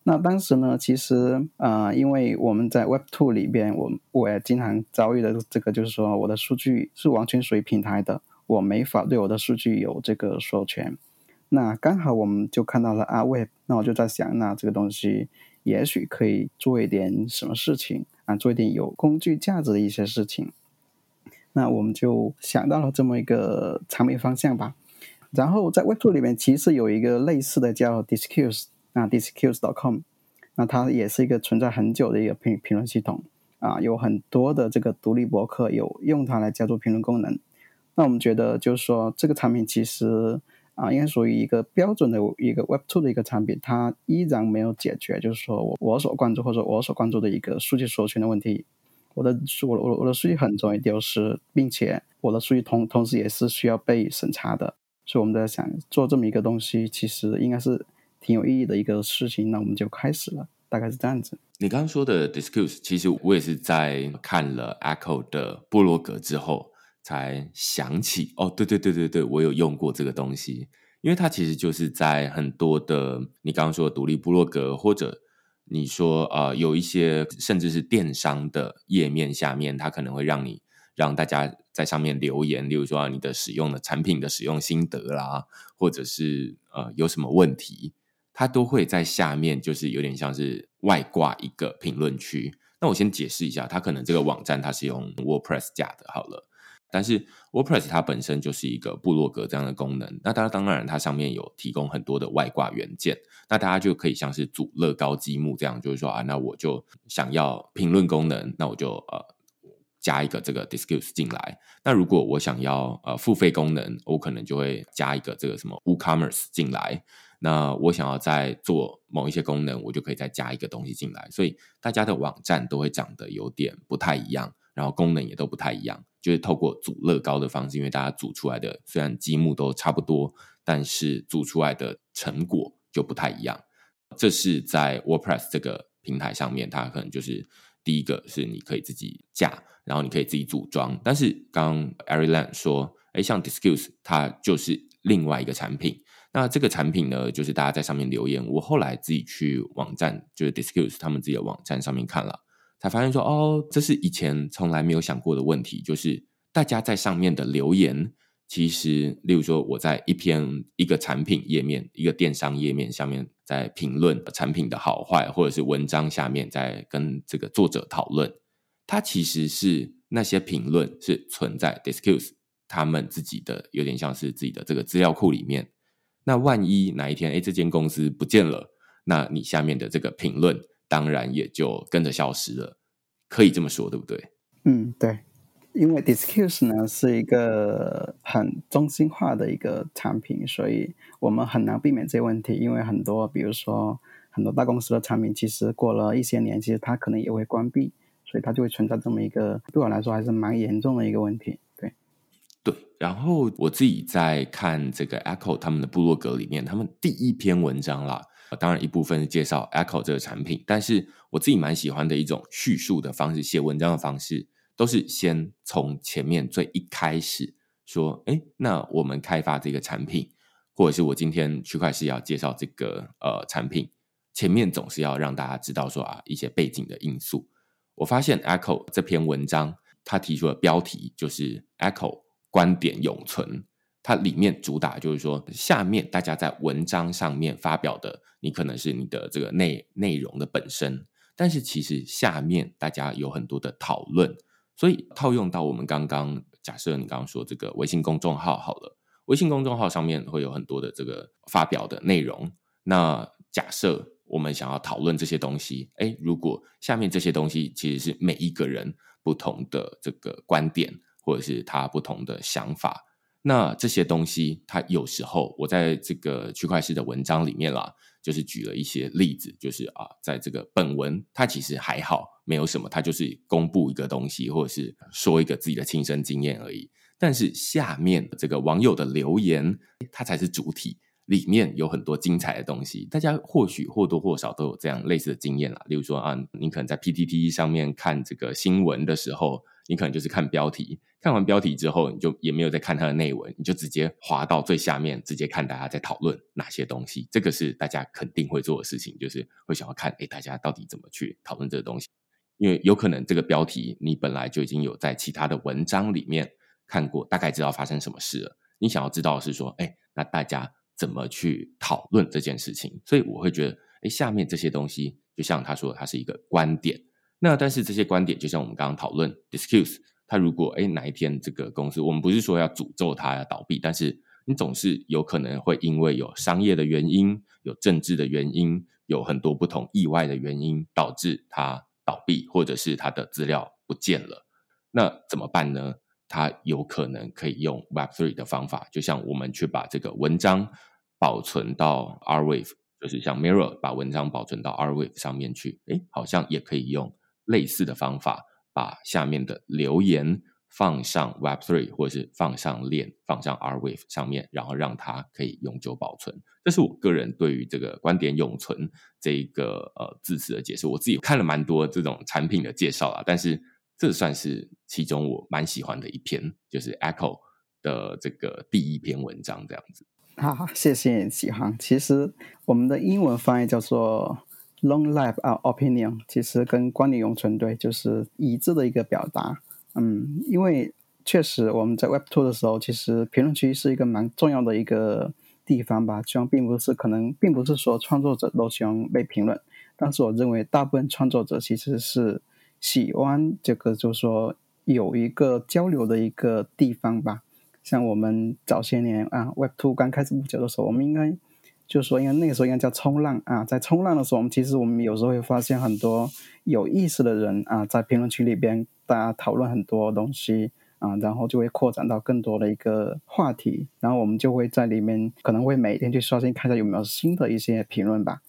那当时呢，其实呃，因为我们在 Web Two 里边，我我也经常遭遇的这个，就是说我的数据是完全属于平台的，我没法对我的数据有这个授权。那刚好我们就看到了 Arweave，那我就在想，那这个东西也许可以做一点什么事情啊，做一点有工具价值的一些事情。那我们就想到了这么一个产品方向吧。然后在 Web2 里面，其实有一个类似的叫 Discuss 啊 Discourse.com，那它也是一个存在很久的一个评评论系统啊，有很多的这个独立博客有用它来加入评论功能。那我们觉得就是说，这个产品其实啊，应该属于一个标准的一个 Web2 的一个产品，它依然没有解决，就是说我我所关注或者我所关注的一个数据所有权的问题。我的数我我我的数据很容易丢失，并且我的数据同同时也是需要被审查的。所以我们在想做这么一个东西，其实应该是挺有意义的一个事情。那我们就开始了，大概是这样子。你刚刚说的 Discuss，其实我也是在看了 Echo 的部落格之后才想起。哦，对对对对对，我有用过这个东西，因为它其实就是在很多的你刚刚说的独立部落格，或者你说呃有一些甚至是电商的页面下面，它可能会让你。让大家在上面留言，例如说你的使用的产品的使用心得啦，或者是呃有什么问题，它都会在下面，就是有点像是外挂一个评论区。那我先解释一下，它可能这个网站它是用 WordPress 架的，好了，但是 WordPress 它本身就是一个部落格这样的功能。那它当然它上面有提供很多的外挂元件，那大家就可以像是组乐高积木这样，就是说啊，那我就想要评论功能，那我就呃。加一个这个 Discourse 进来，那如果我想要呃付费功能，我可能就会加一个这个什么 WooCommerce 进来。那我想要再做某一些功能，我就可以再加一个东西进来。所以大家的网站都会长得有点不太一样，然后功能也都不太一样，就是透过组乐高的方式，因为大家组出来的虽然积木都差不多，但是组出来的成果就不太一样。这是在 WordPress 这个平台上面，它可能就是。第一个是你可以自己架，然后你可以自己组装。但是刚 Arilan 说，哎，像 Discourse 它就是另外一个产品。那这个产品呢，就是大家在上面留言。我后来自己去网站，就是 Discourse 他们自己的网站上面看了，才发现说，哦，这是以前从来没有想过的问题，就是大家在上面的留言，其实例如说我在一篇一个产品页面、一个电商页面下面在评论产品的好坏，或者是文章下面在跟这个作者讨论，它其实是那些评论是存在 Discuss 他们自己的，有点像是自己的这个资料库里面。那万一哪一天，哎，这间公司不见了，那你下面的这个评论当然也就跟着消失了，可以这么说，对不对？嗯，对。因为 discus 呢是一个很中心化的一个产品，所以我们很难避免这个问题。因为很多，比如说很多大公司的产品，其实过了一些年，其实它可能也会关闭，所以它就会存在这么一个对我来说还是蛮严重的一个问题。对，对。然后我自己在看这个 Echo 他们的部落格里面，他们第一篇文章啦，当然一部分是介绍 Echo 这个产品，但是我自己蛮喜欢的一种叙述的方式，写文章的方式。都是先从前面最一开始说，哎，那我们开发这个产品，或者是我今天区块势要介绍这个呃产品，前面总是要让大家知道说啊一些背景的因素。我发现 Echo 这篇文章，它提出的标题就是 Echo 观点永存，它里面主打就是说，下面大家在文章上面发表的，你可能是你的这个内内容的本身，但是其实下面大家有很多的讨论。所以套用到我们刚刚假设你刚刚说这个微信公众号好了，微信公众号上面会有很多的这个发表的内容。那假设我们想要讨论这些东西，诶，如果下面这些东西其实是每一个人不同的这个观点，或者是他不同的想法，那这些东西它有时候我在这个区块势的文章里面啦，就是举了一些例子，就是啊，在这个本文它其实还好。没有什么，他就是公布一个东西，或者是说一个自己的亲身经验而已。但是下面这个网友的留言，它才是主体，里面有很多精彩的东西。大家或许或多或少都有这样类似的经验啦。例如说啊，你可能在 PTT 上面看这个新闻的时候，你可能就是看标题，看完标题之后，你就也没有再看它的内文，你就直接滑到最下面，直接看大家在讨论哪些东西。这个是大家肯定会做的事情，就是会想要看，诶，大家到底怎么去讨论这个东西。因为有可能这个标题你本来就已经有在其他的文章里面看过，大概知道发生什么事了。你想要知道是说，哎，那大家怎么去讨论这件事情？所以我会觉得，哎，下面这些东西就像他说，它是一个观点。那但是这些观点，就像我们刚刚讨论，Disqus，他如果哎哪一天这个公司，我们不是说要诅咒它要倒闭，但是你总是有可能会因为有商业的原因、有政治的原因、有很多不同意外的原因，导致它。倒闭，或者是他的资料不见了，那怎么办呢？他有可能可以用 Web3 的方法，就像我们去把这个文章保存到 R Wave，就是像 Mirror 把文章保存到 R Wave 上面去，诶，好像也可以用类似的方法，把下面的留言。放上 Web3，或者是放上链，放上 R Wave 上面，然后让它可以永久保存。这是我个人对于这个观点永存这一个呃字词的解释。我自己看了蛮多这种产品的介绍啊，但是这算是其中我蛮喜欢的一篇，就是 Echo 的这个第一篇文章这样子。好，谢谢启航。其实我们的英文翻译叫做 Long Life Our Opinion，其实跟观点永存对就是一致的一个表达。嗯，因为确实我们在 Web Two 的时候，其实评论区是一个蛮重要的一个地方吧。虽然并不是可能，并不是说创作者都喜欢被评论，但是我认为大部分创作者其实是喜欢这个，就是说有一个交流的一个地方吧。像我们早些年啊，Web Two 刚开始不久的时候，我们应该就说，因为那个时候应该叫冲浪啊，在冲浪的时候，我们其实我们有时候会发现很多有意思的人啊，在评论区里边。大家讨论很多东西啊，然后就会扩展到更多的一个话题，然后我们就会在里面可能会每天去刷新，看一下有没有新的一些评论吧。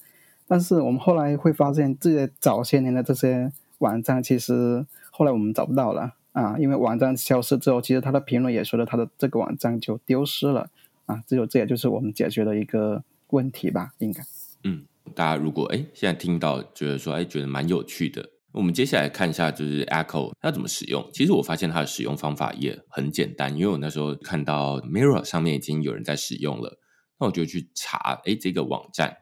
但是我们后来会发现，这些早些年的这些网站，其实后来我们找不到了啊，因为网站消失之后，其实他的评论也说了，他的这个网站就丢失了啊。只有这也就是我们解决的一个问题吧，应该。嗯，大家如果哎现在听到觉得说哎觉得蛮有趣的。我们接下来看一下，就是 Echo 它怎么使用。其实我发现它的使用方法也很简单，因为我那时候看到 Mirror 上面已经有人在使用了，那我就去查，哎，这个网站，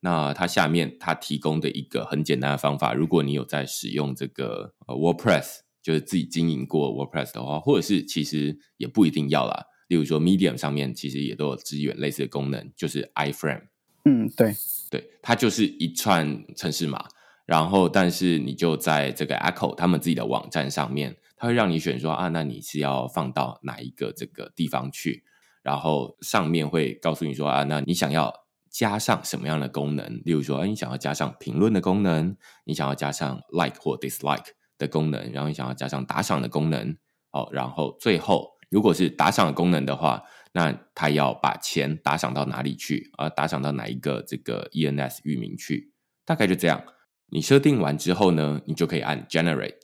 那它下面它提供的一个很简单的方法，如果你有在使用这个 WordPress，就是自己经营过 WordPress 的话，或者是其实也不一定要啦。例如说 Medium 上面其实也都有支援类似的功能，就是 iframe。嗯，对，对，它就是一串程式码，然后但是你就在这个 Echo 他们自己的网站上面，它会让你选说啊，那你是要放到哪一个这个地方去？然后上面会告诉你说啊，那你想要加上什么样的功能？例如说，啊，你想要加上评论的功能，你想要加上 Like 或 Dislike 的功能，然后你想要加上打赏的功能，哦，然后最后如果是打赏的功能的话，那他要把钱打赏到哪里去？啊，打赏到哪一个这个 ENS 域名去？大概就这样。你设定完之后呢，你就可以按 Generate，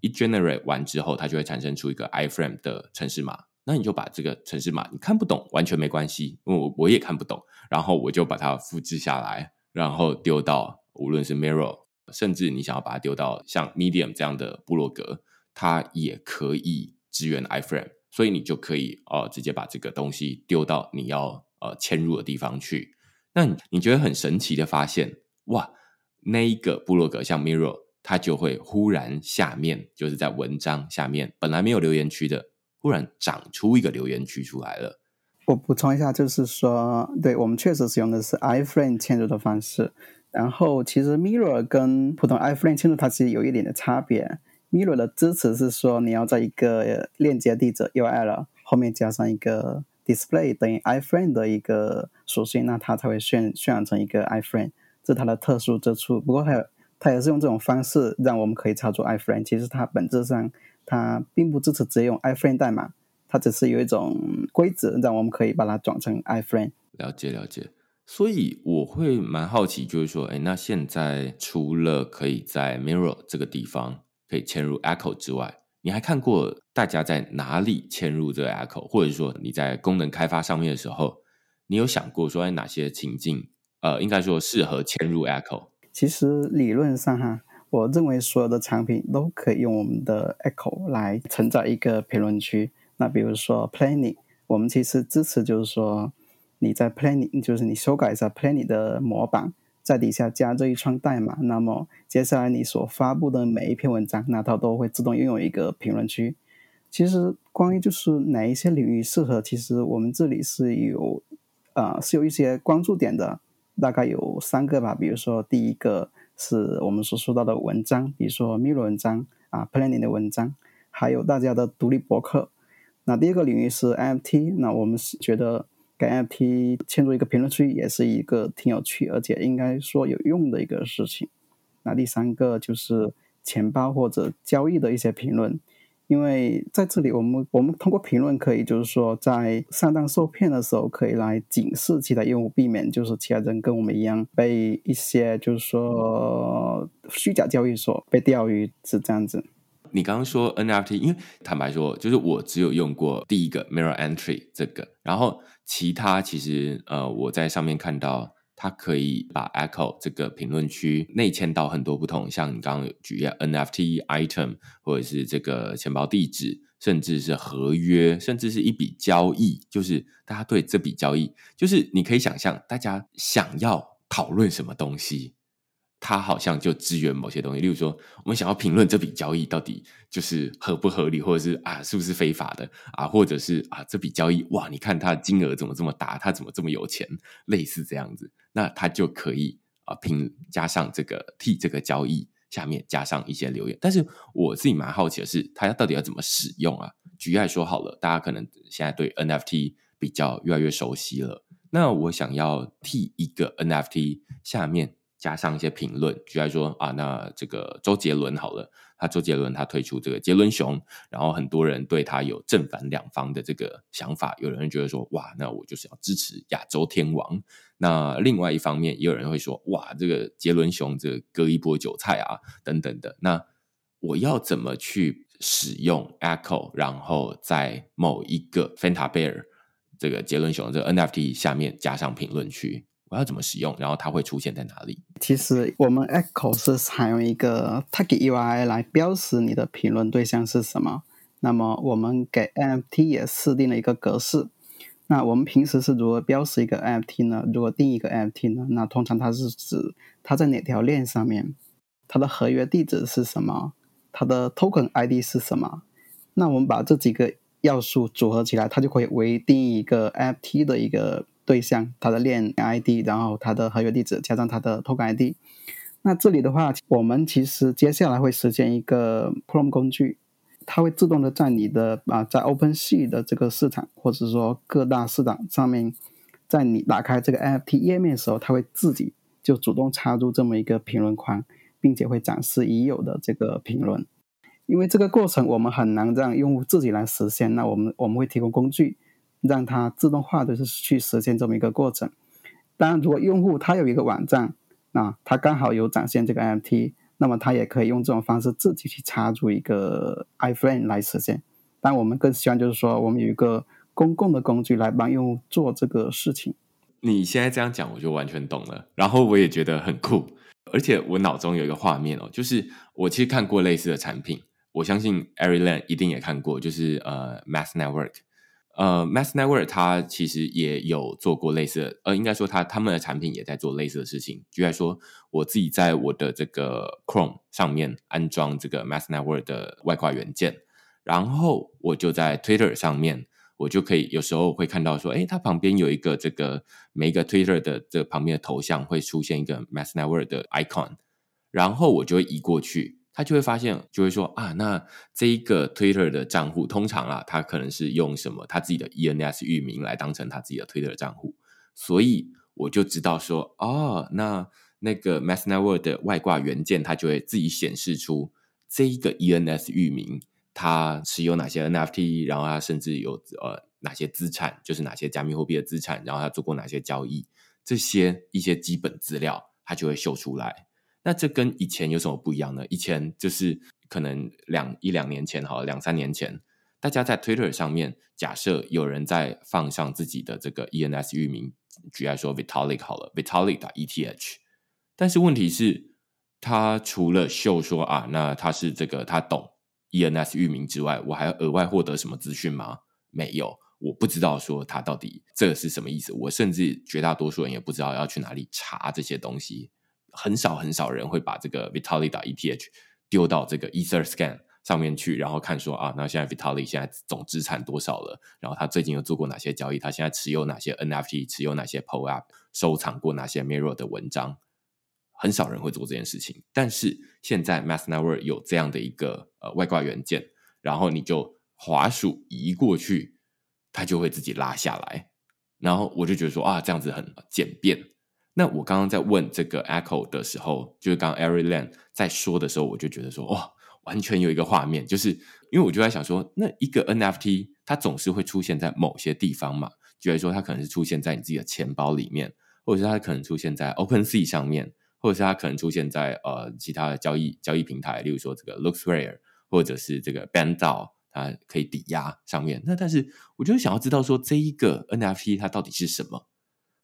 一 Generate 完之后，它就会产生出一个 iframe 的程式码。那你就把这个程式码，你看不懂完全没关系，因为我我也看不懂，然后我就把它复制下来，然后丢到无论是 Mirror 甚至你想要把它丢到像 Medium 这样的部落格，它也可以支援 iframe，所以你就可以呃直接把这个东西丢到你要呃嵌入的地方去。那你你觉得很神奇的发现，哇，那一个部落格像 Mirror，它就会忽然下面就是在文章下面本来没有留言区的。忽然长出一个留言区出来了。我补充一下，就是说，对，我们确实使用的是 iframe 嵌入的方式。然后，其实 Mirror 跟普通 iframe 嵌入它其实有一点的差别。Mirror 的支持是说，你要在一个链接地址 URL 后面加上一个 display 等于 iframe 的一个属性，那它才会渲渲染成一个 iframe，这是它的特殊之处。不过，它它也是用这种方式让我们可以操作 iframe。其实它本质上。它并不支持直接用 iframe 代码，它只是有一种规则，让我们可以把它转成 iframe。了解了解，所以我会蛮好奇，就是说，哎，那现在除了可以在 Mirror 这个地方可以嵌入 Echo 之外，你还看过大家在哪里嵌入这个 Echo？或者说你在功能开发上面的时候，你有想过说，哎，哪些情境，呃，应该说适合嵌入 Echo？其实理论上哈。我认为所有的产品都可以用我们的 Echo 来承载一个评论区。那比如说 Planning，我们其实支持就是说你在 Planning，就是你修改一下 Planning 的模板，在底下加这一串代码，那么接下来你所发布的每一篇文章，那它都会自动拥有一个评论区。其实关于就是哪一些领域适合，其实我们这里是有啊、呃、是有一些关注点的，大概有三个吧。比如说第一个。是我们所说到的文章，比如说 Mirror 文章啊，Planning 的文章，还有大家的独立博客。那第二个领域是 mft 那我们是觉得 NFT 嵌入一个评论区也是一个挺有趣，而且应该说有用的一个事情。那第三个就是钱包或者交易的一些评论。因为在这里，我们我们通过评论可以，就是说，在上当受骗的时候，可以来警示其他用户，避免就是其他人跟我们一样被一些就是说虚假交易所被钓鱼，是这样子。你刚刚说 NFT，因为坦白说，就是我只有用过第一个 Mirror Entry 这个，然后其他其实呃我在上面看到。它可以把 Echo 这个评论区内嵌到很多不同，像你刚刚举的 NFT item，或者是这个钱包地址，甚至是合约，甚至是一笔交易，就是大家对这笔交易，就是你可以想象大家想要讨论什么东西。他好像就支援某些东西，例如说，我们想要评论这笔交易到底就是合不合理，或者是啊，是不是非法的啊，或者是啊，这笔交易哇，你看它金额怎么这么大，它怎么这么有钱，类似这样子，那他就可以啊，评加上这个替这个交易下面加上一些留言。但是我自己蛮好奇的是，它到底要怎么使用啊？举例来说好了，大家可能现在对 NFT 比较越来越熟悉了，那我想要替一个 NFT 下面。加上一些评论，举例来说啊，那这个周杰伦好了，他周杰伦他推出这个杰伦熊，然后很多人对他有正反两方的这个想法，有人觉得说哇，那我就是要支持亚洲天王，那另外一方面也有人会说哇，这个杰伦熊这割一波韭菜啊等等的，那我要怎么去使用 Echo，然后在某一个 Fanta Bear 这个杰伦熊这个 NFT 下面加上评论区？我要怎么使用？然后它会出现在哪里？其实我们 Echo 是采用一个 Tag UI 来标识你的评论对象是什么。那么我们给 NFT 也设定了一个格式。那我们平时是如何标识一个 NFT 呢？如何定义一个 NFT 呢？那通常它是指它在哪条链上面，它的合约地址是什么，它的 token ID 是什么？那我们把这几个要素组合起来，它就可以为定义一个 NFT 的一个对象，它的链 ID，然后它的合约地址加上它的 token ID。那这里的话，我们其实接下来会实现一个 Prompt 工具，它会自动的在你的啊，在 OpenSea 的这个市场，或者说各大市场上面，在你打开这个 NFT 页面的时候，它会自己就主动插入这么一个评论框。并且会展示已有的这个评论，因为这个过程我们很难让用户自己来实现，那我们我们会提供工具，让它自动化的是去实现这么一个过程。当然，如果用户他有一个网站，那他刚好有展现这个 NFT，那么他也可以用这种方式自己去插入一个 iframe 来实现。但我们更希望就是说，我们有一个公共的工具来帮用户做这个事情。你现在这样讲，我就完全懂了，然后我也觉得很酷。而且我脑中有一个画面哦，就是我其实看过类似的产品，我相信 Arilan 一定也看过，就是呃 Mask Network，呃 Mask Network 它其实也有做过类似的，呃应该说它他们的产品也在做类似的事情。举例说，我自己在我的这个 Chrome 上面安装这个 Mask Network 的外挂元件，然后我就在 Twitter 上面。我就可以有时候会看到说，诶，它旁边有一个这个每一个 Twitter 的这旁边的头像会出现一个 Mask Network 的 icon，然后我就会移过去，他就会发现，就会说啊，那这一个 Twitter 的账户通常啊，他可能是用什么他自己的 ENS 域名来当成他自己的 Twitter 账户，所以我就知道说，哦，那那个 Mask Network 的外挂元件，它就会自己显示出这一个 ENS 域名。它持有哪些 NFT，然后它甚至有呃哪些资产，就是哪些加密货币的资产，然后它做过哪些交易，这些一些基本资料，它就会秀出来。那这跟以前有什么不一样呢？以前就是可能两一两年前，好，两三年前，大家在 Twitter 上面，假设有人在放上自己的这个 ENS 域名，举例说 Vitalik 好了，Vitalik 打 ETH，但是问题是，他除了秀说啊，那他是这个他懂。ENS 域名之外，我还要额外获得什么资讯吗？没有，我不知道说他到底这个是什么意思。我甚至绝大多数人也不知道要去哪里查这些东西。很少很少人会把这个 Vitalik ETH 丢到这个 EtherScan 上面去，然后看说啊，那现在 Vitalik 现在总资产多少了？然后他最近又做过哪些交易？他现在持有哪些 NFT？持有哪些 POAP？收藏过哪些 Mirror 的文章？很少人会做这件事情，但是现在 Mask Network 有这样的一个呃外挂元件，然后你就滑鼠移过去，它就会自己拉下来，然后我就觉得说啊，这样子很简便。那我刚刚在问这个 Echo 的时候，就是刚 Arilan 在说的时候，我就觉得说哇，完全有一个画面，就是因为我就在想说，那一个 NFT 它总是会出现在某些地方嘛，就来说它可能是出现在你自己的钱包里面，或者是它可能出现在 OpenSea 上面。或者是它可能出现在呃其他的交易交易平台，例如说这个 LooksRare，或者是这个 BandDAO，它可以抵押上面。那但是我就想要知道说这一个 NFT 它到底是什么？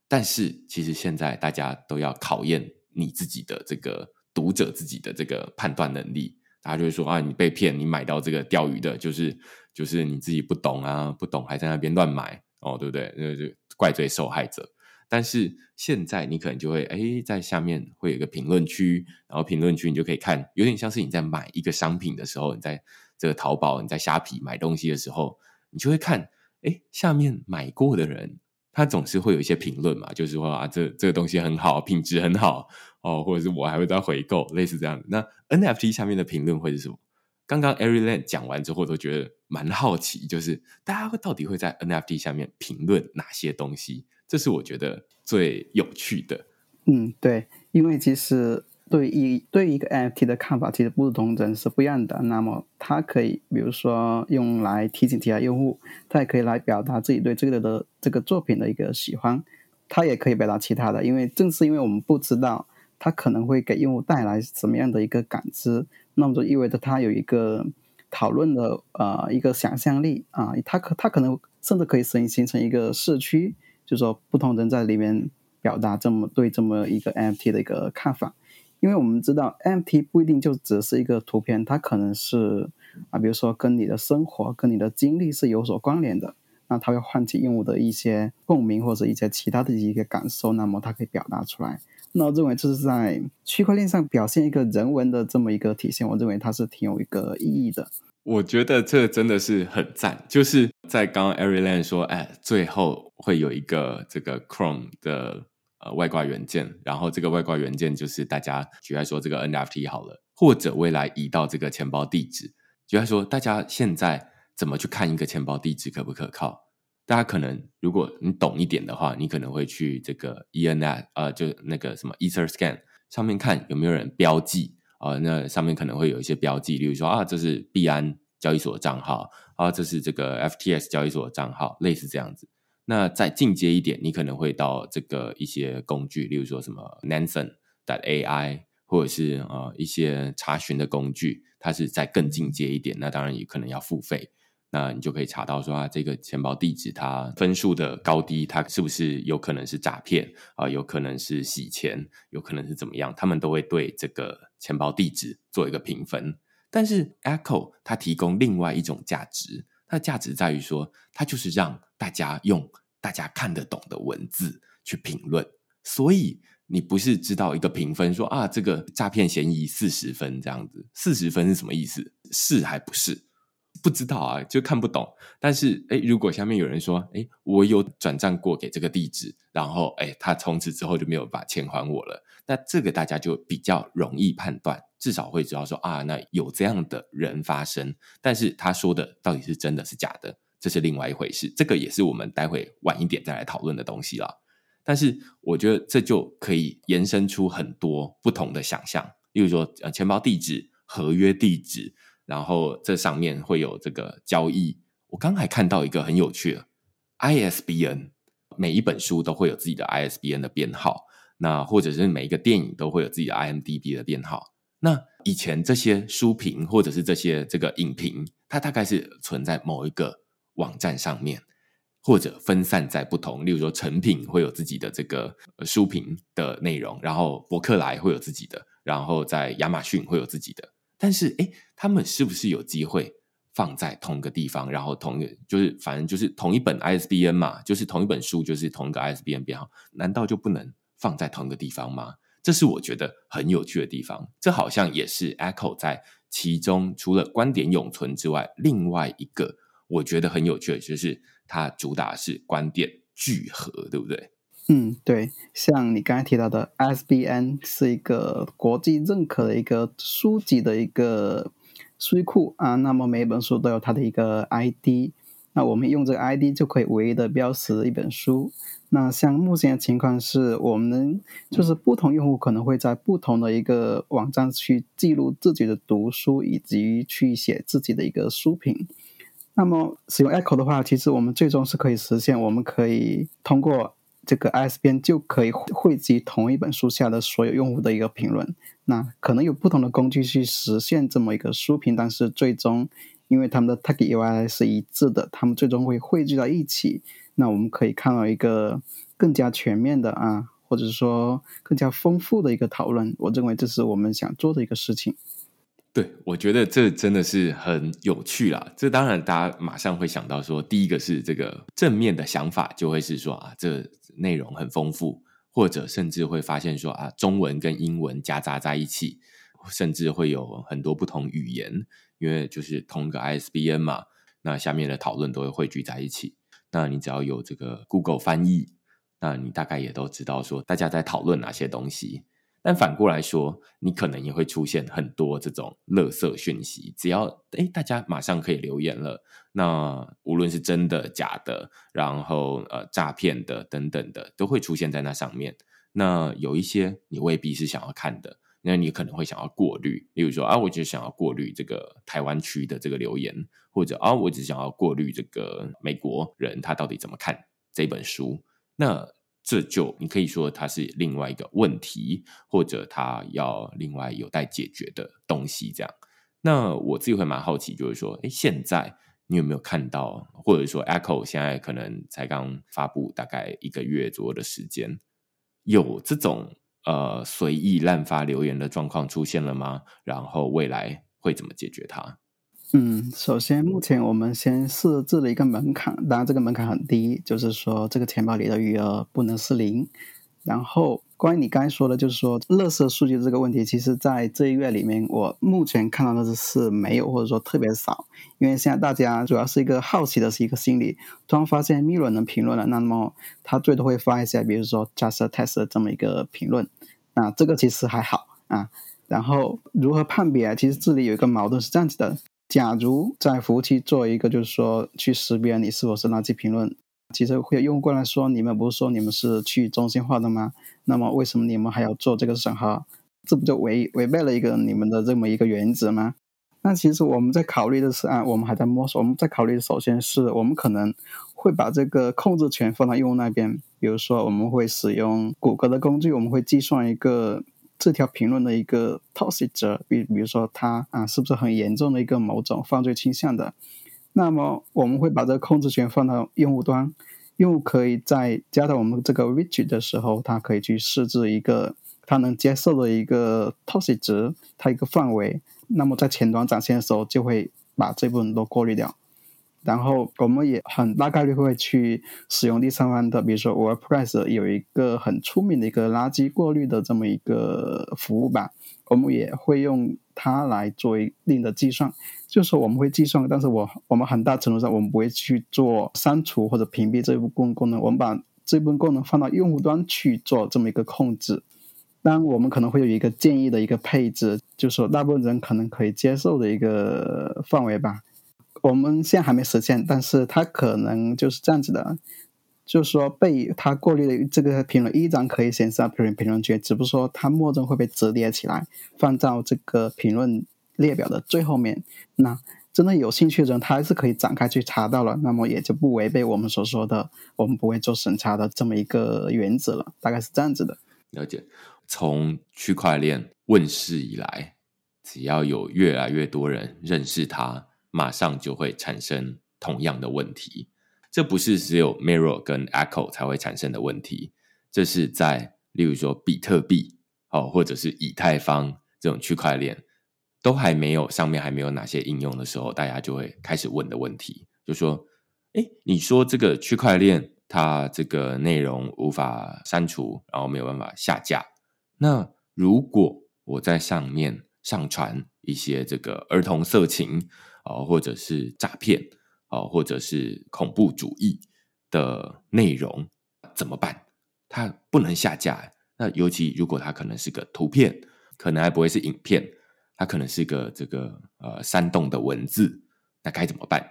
但是其实现在大家都要考验你自己的这个读者自己的这个判断能力。大家就会说啊，你被骗，你买到这个钓鱼的，就是就是你自己不懂啊，不懂还在那边乱买哦，对不对？那就怪罪受害者。但是现在你可能就会哎，在下面会有一个评论区，然后评论区你就可以看，有点像是你在买一个商品的时候，你在这个淘宝、你在虾皮买东西的时候，你就会看，哎，下面买过的人，他总是会有一些评论嘛，就是说啊，这这个东西很好，品质很好哦，或者是我还会再回购，类似这样的。那 NFT 下面的评论会是什么？刚刚 Arilan 讲完之后，都觉得蛮好奇，就是大家会到底会在 NFT 下面评论哪些东西？这是我觉得最有趣的。嗯，对，因为其实对一对一个 NFT 的看法，其实不同人是不一样的。那么，它可以比如说用来提醒其他用户，它也可以来表达自己对这个的这个作品的一个喜欢，它也可以表达其他的。因为正是因为我们不知道它可能会给用户带来什么样的一个感知，那么就意味着它有一个讨论的呃一个想象力啊，它可它可能甚至可以形形成一个社区。就是说，不同人在里面表达这么对这么一个 NFT 的一个看法，因为我们知道 NFT 不一定就只是一个图片，它可能是啊，比如说跟你的生活、跟你的经历是有所关联的，那它会唤起用户的一些共鸣或者一些其他的一个感受，那么它可以表达出来。那我认为这是在区块链上表现一个人文的这么一个体现，我认为它是挺有一个意义的。我觉得这真的是很赞，就是在刚刚 Arilan 说，哎，最后会有一个这个 Chrome 的呃外挂元件，然后这个外挂元件就是大家举例说这个 NFT 好了，或者未来移到这个钱包地址，举例说大家现在怎么去看一个钱包地址可不可靠？大家可能如果你懂一点的话，你可能会去这个 ENS 呃，就那个什么 EtherScan 上面看有没有人标记。啊、呃，那上面可能会有一些标记，例如说啊，这是币安交易所的账号啊，这是这个 FTS 交易所的账号，类似这样子。那再进阶一点，你可能会到这个一些工具，例如说什么 Nansen 的 AI，或者是、呃、一些查询的工具，它是再更进阶一点，那当然也可能要付费。那你就可以查到说啊，这个钱包地址它分数的高低，它是不是有可能是诈骗啊？有可能是洗钱，有可能是怎么样？他们都会对这个钱包地址做一个评分。但是 Echo 它提供另外一种价值，它的价值在于说，它就是让大家用大家看得懂的文字去评论。所以你不是知道一个评分说啊，这个诈骗嫌疑四十分这样子，四十分是什么意思？是还不是？不知道啊，就看不懂。但是，哎，如果下面有人说，哎，我有转账过给这个地址，然后，哎，他从此之后就没有把钱还我了，那这个大家就比较容易判断，至少会知道说啊，那有这样的人发生。但是他说的到底是真的是假的，这是另外一回事。这个也是我们待会晚一点再来讨论的东西了。但是，我觉得这就可以延伸出很多不同的想象，例如说，呃，钱包地址、合约地址。然后这上面会有这个交易。我刚还看到一个很有趣的 ISBN，每一本书都会有自己的 ISBN 的编号，那或者是每一个电影都会有自己的 IMDB 的编号。那以前这些书评或者是这些这个影评，它大概是存在某一个网站上面，或者分散在不同，例如说成品会有自己的这个书评的内容，然后博客来会有自己的，然后在亚马逊会有自己的。但是，哎，他们是不是有机会放在同一个地方？然后同一就是，反正就是同一本 ISBN 嘛，就是同一本书，就是同一个 ISBN 编号，难道就不能放在同一个地方吗？这是我觉得很有趣的地方。这好像也是 Echo 在其中除了观点永存之外，另外一个我觉得很有趣的，就是它主打是观点聚合，对不对？嗯，对，像你刚才提到的，SBN 是一个国际认可的一个书籍的一个数据库啊。那么每一本书都有它的一个 ID，那我们用这个 ID 就可以唯一的标识一本书。那像目前的情况是，我们就是不同用户可能会在不同的一个网站去记录自己的读书，以及去写自己的一个书评。那么使用 Echo 的话，其实我们最终是可以实现，我们可以通过。这个 ISBN 就可以汇集同一本书下的所有用户的一个评论。那可能有不同的工具去实现这么一个书评，但是最终因为他们的 Tag UI 是一致的，他们最终会汇聚到一起。那我们可以看到一个更加全面的啊，或者说更加丰富的一个讨论。我认为这是我们想做的一个事情。对，我觉得这真的是很有趣啦。这当然，大家马上会想到说，第一个是这个正面的想法，就会是说啊，这内容很丰富，或者甚至会发现说啊，中文跟英文夹杂在一起，甚至会有很多不同语言，因为就是同一个 ISBN 嘛，那下面的讨论都会汇聚在一起。那你只要有这个 Google 翻译，那你大概也都知道说大家在讨论哪些东西。但反过来说，你可能也会出现很多这种垃圾讯息。只要诶大家马上可以留言了，那无论是真的假的，然后呃诈骗的等等的，都会出现在那上面。那有一些你未必是想要看的，那你可能会想要过滤。例如说啊，我就想要过滤这个台湾区的这个留言，或者啊，我只想要过滤这个美国人他到底怎么看这本书。那这就你可以说它是另外一个问题，或者它要另外有待解决的东西。这样，那我自己会蛮好奇，就是说，诶，现在你有没有看到，或者说 Echo 现在可能才刚发布大概一个月左右的时间，有这种呃随意滥发留言的状况出现了吗？然后未来会怎么解决它？嗯，首先，目前我们先设置了一个门槛，当然这个门槛很低，就是说这个钱包里的余额不能是零。然后关于你刚才说的，就是说垃圾数据这个问题，其实在这一月里面，我目前看到的是没有，或者说特别少。因为现在大家主要是一个好奇的是一个心理，突然发现 Mira 能评论了，那么他最多会发一下，比如说 Just a Test 这么一个评论，啊，这个其实还好啊。然后如何判别？其实这里有一个矛盾是这样子的：假如在服务器做一个，就是说去识别你是否是垃圾评论。其实会有用户过来说：“你们不是说你们是去中心化的吗？那么为什么你们还要做这个审核？这不就违违背了一个你们的这么一个原则吗？”那其实我们在考虑的是啊，我们还在摸索。我们在考虑的首先是我们可能会把这个控制权放到用户那边，比如说我们会使用谷歌的工具，我们会计算一个这条评论的一个 toxic 值，比比如说它啊是不是很严重的一个某种犯罪倾向的。那么我们会把这个控制权放到用户端，用户可以在加到我们这个 widget 的时候，他可以去设置一个他能接受的一个 toxic 值，它一个范围。那么在前端展现的时候，就会把这部分都过滤掉。然后我们也很大概率会去使用第三方的，比如说 WordPress 有一个很出名的一个垃圾过滤的这么一个服务吧，我们也会用它来做一定的计算。就是说我们会计算，但是我我们很大程度上我们不会去做删除或者屏蔽这一部分功能，我们把这部分功能放到用户端去做这么一个控制。当然，我们可能会有一个建议的一个配置，就是说大部分人可能可以接受的一个范围吧。我们现在还没实现，但是它可能就是这样子的，就是说被它过滤的这个评论依然可以显示在评论评论区，只不过说它默认会被折叠起来，放到这个评论列表的最后面。那真的有兴趣的人，他还是可以展开去查到了，那么也就不违背我们所说的我们不会做审查的这么一个原则了。大概是这样子的。了解，从区块链问世以来，只要有越来越多人认识它。马上就会产生同样的问题，这不是只有 Mirror 跟 Echo 才会产生的问题，这是在例如说比特币哦，或者是以太坊这种区块链都还没有上面还没有哪些应用的时候，大家就会开始问的问题，就说：哎，你说这个区块链它这个内容无法删除，然后没有办法下架，那如果我在上面上传一些这个儿童色情，啊，或者是诈骗，啊，或者是恐怖主义的内容怎么办？它不能下架。那尤其如果它可能是个图片，可能还不会是影片，它可能是个这个呃煽动的文字，那该怎么办？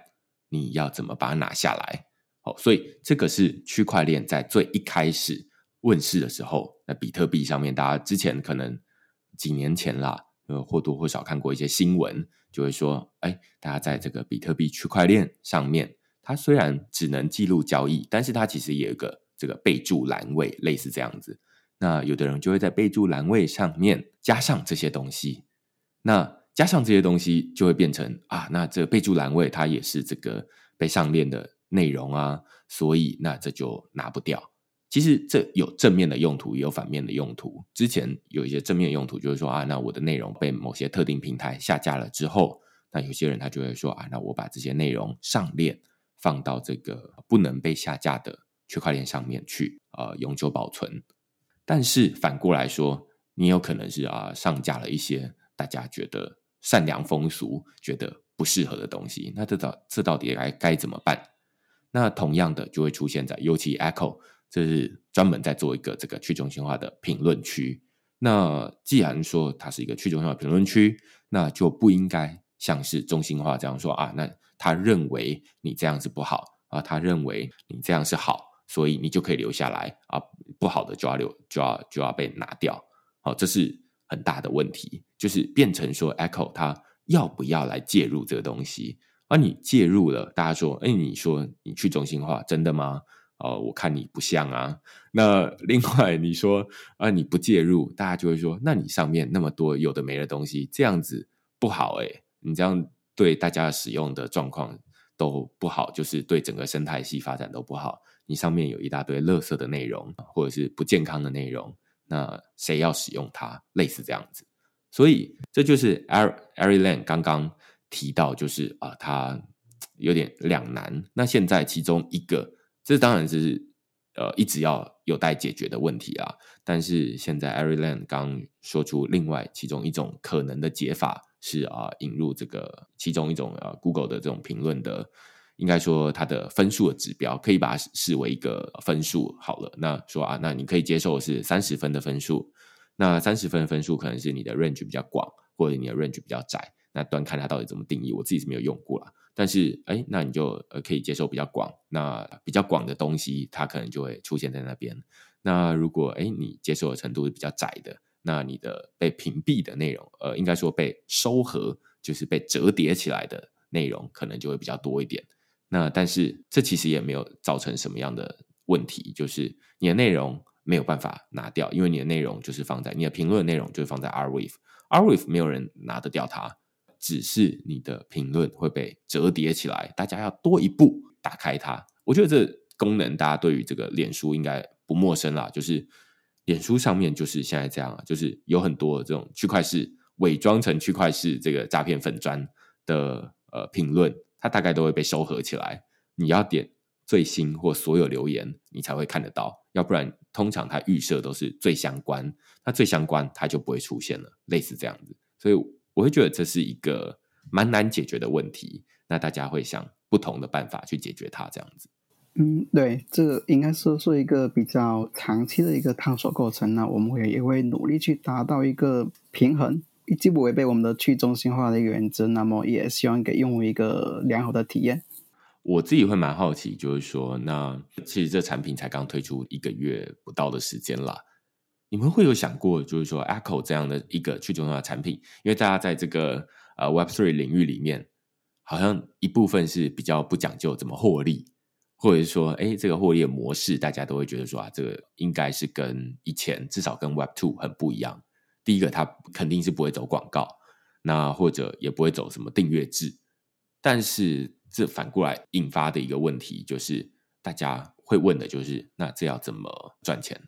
你要怎么把它拿下来？哦，所以这个是区块链在最一开始问世的时候，那比特币上面，大家之前可能几年前啦。呃，或多或少看过一些新闻，就会说，哎，大家在这个比特币区块链上面，它虽然只能记录交易，但是它其实也有个这个备注栏位，类似这样子。那有的人就会在备注栏位上面加上这些东西，那加上这些东西就会变成啊，那这备注栏位它也是这个被上链的内容啊，所以那这就拿不掉。其实这有正面的用途，也有反面的用途。之前有一些正面用途，就是说啊，那我的内容被某些特定平台下架了之后，那有些人他就会说啊，那我把这些内容上链，放到这个不能被下架的区块链上面去，呃，永久保存。但是反过来说，你有可能是啊，上架了一些大家觉得善良风俗、觉得不适合的东西，那这到这到底该该怎么办？那同样的就会出现在，尤其 Echo。这是专门在做一个这个去中心化的评论区。那既然说它是一个去中心化评论区，那就不应该像是中心化这样说啊。那他认为你这样是不好啊，他认为你这样是好，所以你就可以留下来啊。不好的就要留，就要就要被拿掉。好，这是很大的问题，就是变成说 Echo 他要不要来介入这个东西？而你介入了，大家说，哎，你说你去中心化，真的吗？哦，我看你不像啊。那另外你说啊，你不介入，大家就会说，那你上面那么多有的没的东西，这样子不好诶。你这样对大家使用的状况都不好，就是对整个生态系发展都不好。你上面有一大堆垃圾的内容，或者是不健康的内容，那谁要使用它？类似这样子。所以这就是 Ari Lang 刚刚提到，就是啊，他有点两难。那现在其中一个。这当然是呃一直要有待解决的问题啊。但是现在 Ari Land 刚说出另外其中一种可能的解法是啊，引入这个其中一种呃 Google 的这种评论的，应该说它的分数的指标，可以把它视为一个分数好了。那说啊，那你可以接受是三十分的分数，那三十分的分数可能是你的 range 比较广，或者你的 range 比较窄。那端看它到底怎么定义，我自己是没有用过啦。但是哎，那你就呃可以接受比较广，那比较广的东西它可能就会出现在那边。那如果哎你接受的程度是比较窄的，那你的被屏蔽的内容，呃，应该说被收合，就是被折叠起来的内容，可能就会比较多一点。那但是这其实也没有造成什么样的问题，就是你的内容没有办法拿掉，因为你的内容就是放在你的评论内容就是放在 Rwave，Rwave 没有人拿得掉它，只是你的评论会被折叠起来，大家要多一步打开它。我觉得这功能大家对于这个脸书应该不陌生啦，就是脸书上面就是现在这样，就是有很多这种区块式伪装成区块式这个诈骗粉专的呃评论，它大概都会被收合起来。你要点最新或所有留言，你才会看得到，要不然通常它预设都是最相关，它最相关它就不会出现了，类似这样子。所以我会觉得这是一个蛮难解决的问题，那大家会想不同的办法去解决它，这样子。嗯，对，这个应该是是一个比较长期的一个探索过程。那我们会也会努力去达到一个平衡，既不违背我们的去中心化的原则，那么也希望给用户一个良好的体验。我自己会蛮好奇，就是说，那其实这产品才刚推出一个月不到的时间啦，你们会有想过，就是说，Echo 这样的一个去中心化产品，因为大家在这个呃 Web Three 领域里面，好像一部分是比较不讲究怎么获利。或者是说，哎，这个获利的模式，大家都会觉得说啊，这个应该是跟以前至少跟 Web Two 很不一样。第一个，它肯定是不会走广告，那或者也不会走什么订阅制。但是这反过来引发的一个问题，就是大家会问的就是，那这要怎么赚钱？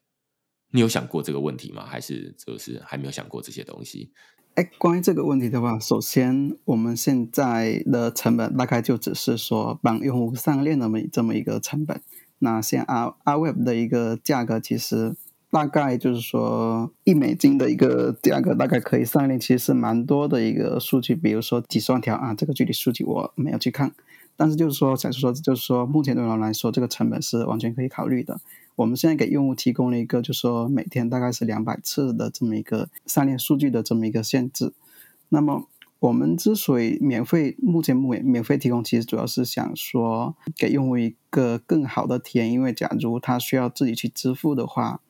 你有想过这个问题吗？还是就是还没有想过这些东西？哎，关于这个问题的话，首先我们现在的成本大概就只是说帮用户上链那么这么一个成本。那像 R Ahrefs 的一个价格，其实大概就是说一美金的一个价格，大概可以上链，其实是蛮多的一个数据，比如说几十万条啊，这个具体数据我没有去看。但是就是说，想说就是说，目前对我来说，这个成本是完全可以考虑的。我们现在给用户提供了一个，就是说每天大概是两百次的这么一个上链数据的这么一个限制。那么我们之所以免费，目前免免费提供，其实主要是想说给用户一个更好的体验。因为假如他需要自己去支付的话，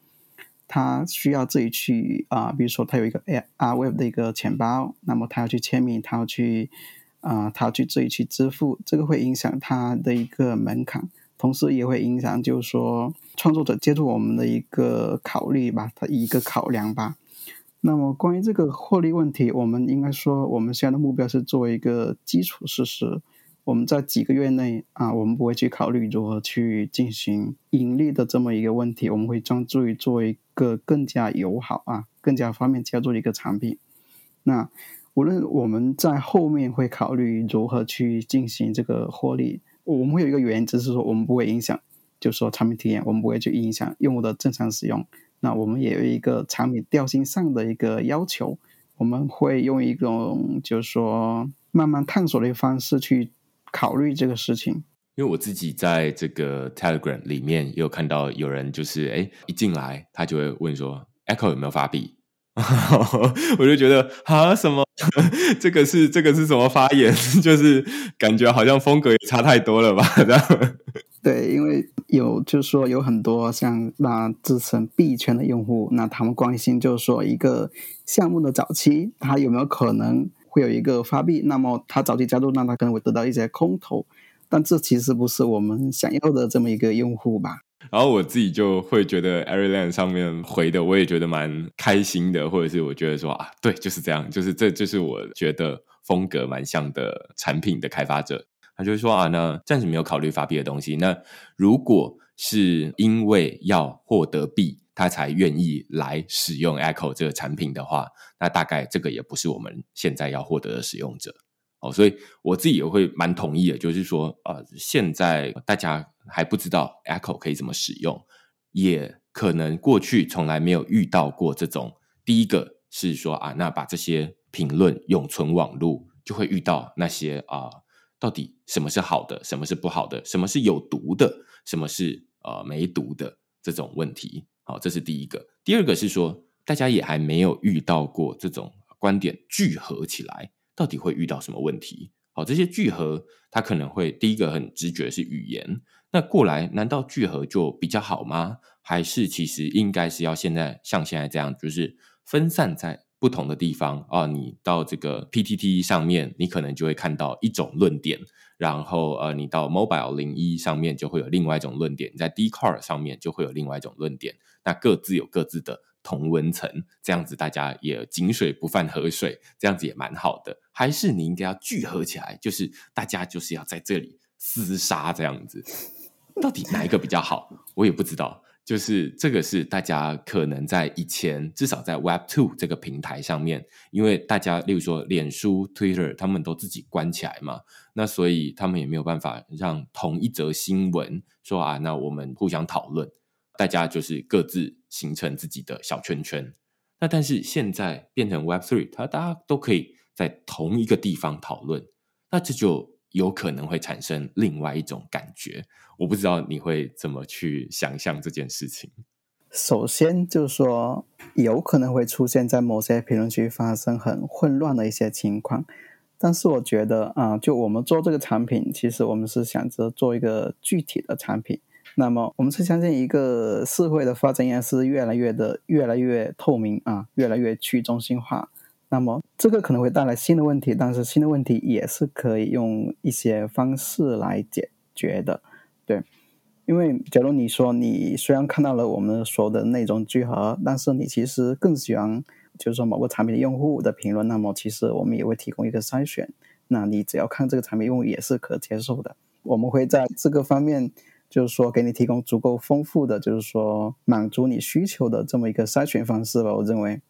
他需要自己去啊、比如说他有一个 Ahrefs 的一个钱包，那么他要去签名，他要去啊、他要去自己去支付，这个会影响他的一个门槛。同时也会影响，就是说创作者接触我们的一个考虑吧，它一个考量吧。那么关于这个获利问题，我们应该说，我们现在的目标是作为一个基础事实。我们在几个月内啊，我们不会去考虑如何去进行盈利的这么一个问题，我们会专注于做一个更加友好啊、更加方便接触的一个产品。那无论我们在后面会考虑如何去进行这个获利。我们会有一个原则，是说我们不会影响，就是说产品体验，我们不会去影响用户的正常使用。那我们也有一个产品调性上的一个要求，我们会用一种就是说慢慢探索的一个方式去考虑这个事情。因为我自己在这个 Telegram 里面也有看到有人就是哎一进来他就会问说 Echo 有没有发币。我就觉得啊，什么 这个是这个是什么发言？就是感觉好像风格也差太多了吧？这样对，因为有就是说有很多像那支持币圈的用户，那他们关心就是说一个项目的早期，他有没有可能会有一个发币？那么他早期加入，那他可能会得到一些空投，但这其实不是我们想要的这么一个用户吧？然后我自己就会觉得 Ari Land 上面回的，我也觉得蛮开心的，或者是我觉得说啊，对，就是这样，就是这就是我觉得风格蛮像的产品的开发者，他就会说啊，那暂时没有考虑发币的东西。那如果是因为要获得币，他才愿意来使用 Echo 这个产品的话，那大概这个也不是我们现在要获得的使用者。哦，所以我自己也会蛮同意的，就是说，呃，现在大家还不知道 Echo 可以怎么使用。也可能过去从来没有遇到过这种。第一个是说啊，那把这些评论永存网络，就会遇到那些啊，到底什么是好的，什么是不好的，什么是有毒的，什么是呃没毒的这种问题。好，这是第一个。第二个是说，大家也还没有遇到过这种观点聚合起来，到底会遇到什么问题？好，这些聚合，它可能会第一个很直觉是语言。那过来，难道聚合就比较好吗？还是其实应该是要现在像现在这样，就是分散在不同的地方啊？你到这个 PTT 上面，你可能就会看到一种论点，然后呃，你到 Mobile 01上面就会有另外一种论点，在 Dcard 上面就会有另外一种论点。那各自有各自的。同文层这样子，大家也井水不犯河水，这样子也蛮好的。还是你应该要聚合起来，就是大家就是要在这里厮杀这样子。到底哪一个比较好，我也不知道。就是这个是大家可能在以前，至少在 Web Two 这个平台上面，因为大家例如说脸书、Twitter，他们都自己关起来嘛，那所以他们也没有办法让同一则新闻说啊，那我们互相讨论。大家就是各自形成自己的小圈圈，那但是现在变成 Web Three，它大家都可以在同一个地方讨论，那这就有可能会产生另外一种感觉。我不知道你会怎么去想象这件事情。首先就是说，有可能会出现在某些评论区发生很混乱的一些情况，但是我觉得啊，就我们做这个产品，其实我们是想着做一个具体的产品。那么，我们是相信一个社会的发展应该是越来越的、越来越透明啊，越来越去中心化。那么，这个可能会带来新的问题，但是新的问题也是可以用一些方式来解决的，对。因为，假如你说你虽然看到了我们说的内容聚合，但是你其实更喜欢，就是说某个产品的用户的评论，那么其实我们也会提供一个筛选。那你只要看这个产品用户也是可接受的，我们会在这个方面。就是说，给你提供足够丰富的，就是说满足你需求的这么一个筛选方式吧。我认为，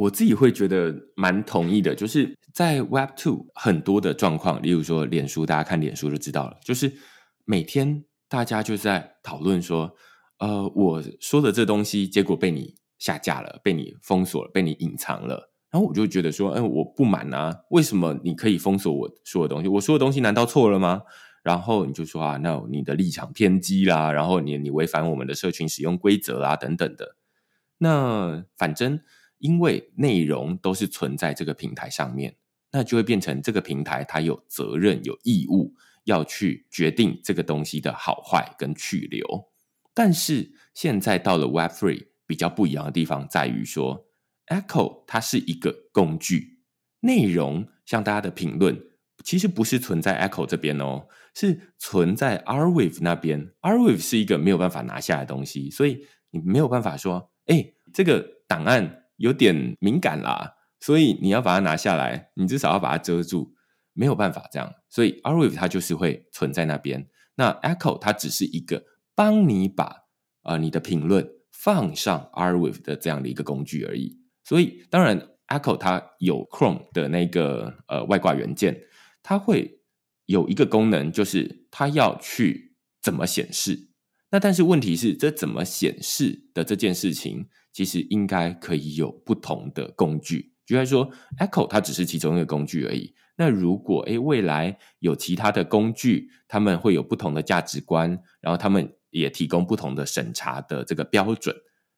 我自己会觉得蛮同意的。就是在 Web Two 很多的状况，例如说脸书，大家看脸书就知道了。就是每天大家就在讨论说，呃，我说的这东西结果被你下架了，被你封锁了，被你隐藏了。然后我就觉得说，嗯、我不满啊，为什么你可以封锁我说的东西？我说的东西难道错了吗？然后你就说啊，那你的立场偏激啦，然后你你违反我们的社群使用规则啊，等等的。那反正因为内容都是存在这个平台上面，那就会变成这个平台它有责任、有义务要去决定这个东西的好坏跟去留。但是现在到了 Web Free 比较不一样的地方在于说，Echo 它是一个工具，内容像大家的评论。其实不是存在 Echo 这边哦，是存在 Arweave 那边。Arweave 是一个没有办法拿下的东西，所以你没有办法说，哎，这个档案有点敏感啦，所以你要把它拿下来，你至少要把它遮住，没有办法这样。所以 rwave 它就是会存在那边。那 Echo 它只是一个帮你把呃你的评论放上 rwave 的这样的一个工具而已。所以当然 Echo 它有 Chrome 的那个呃外挂元件。它会有一个功能，就是它要去怎么显示。那但是问题是，这怎么显示的这件事情，其实应该可以有不同的工具。就来说，Echo 它只是其中一个工具而已。那如果诶未来有其他的工具，他们会有不同的价值观，然后他们也提供不同的审查的这个标准。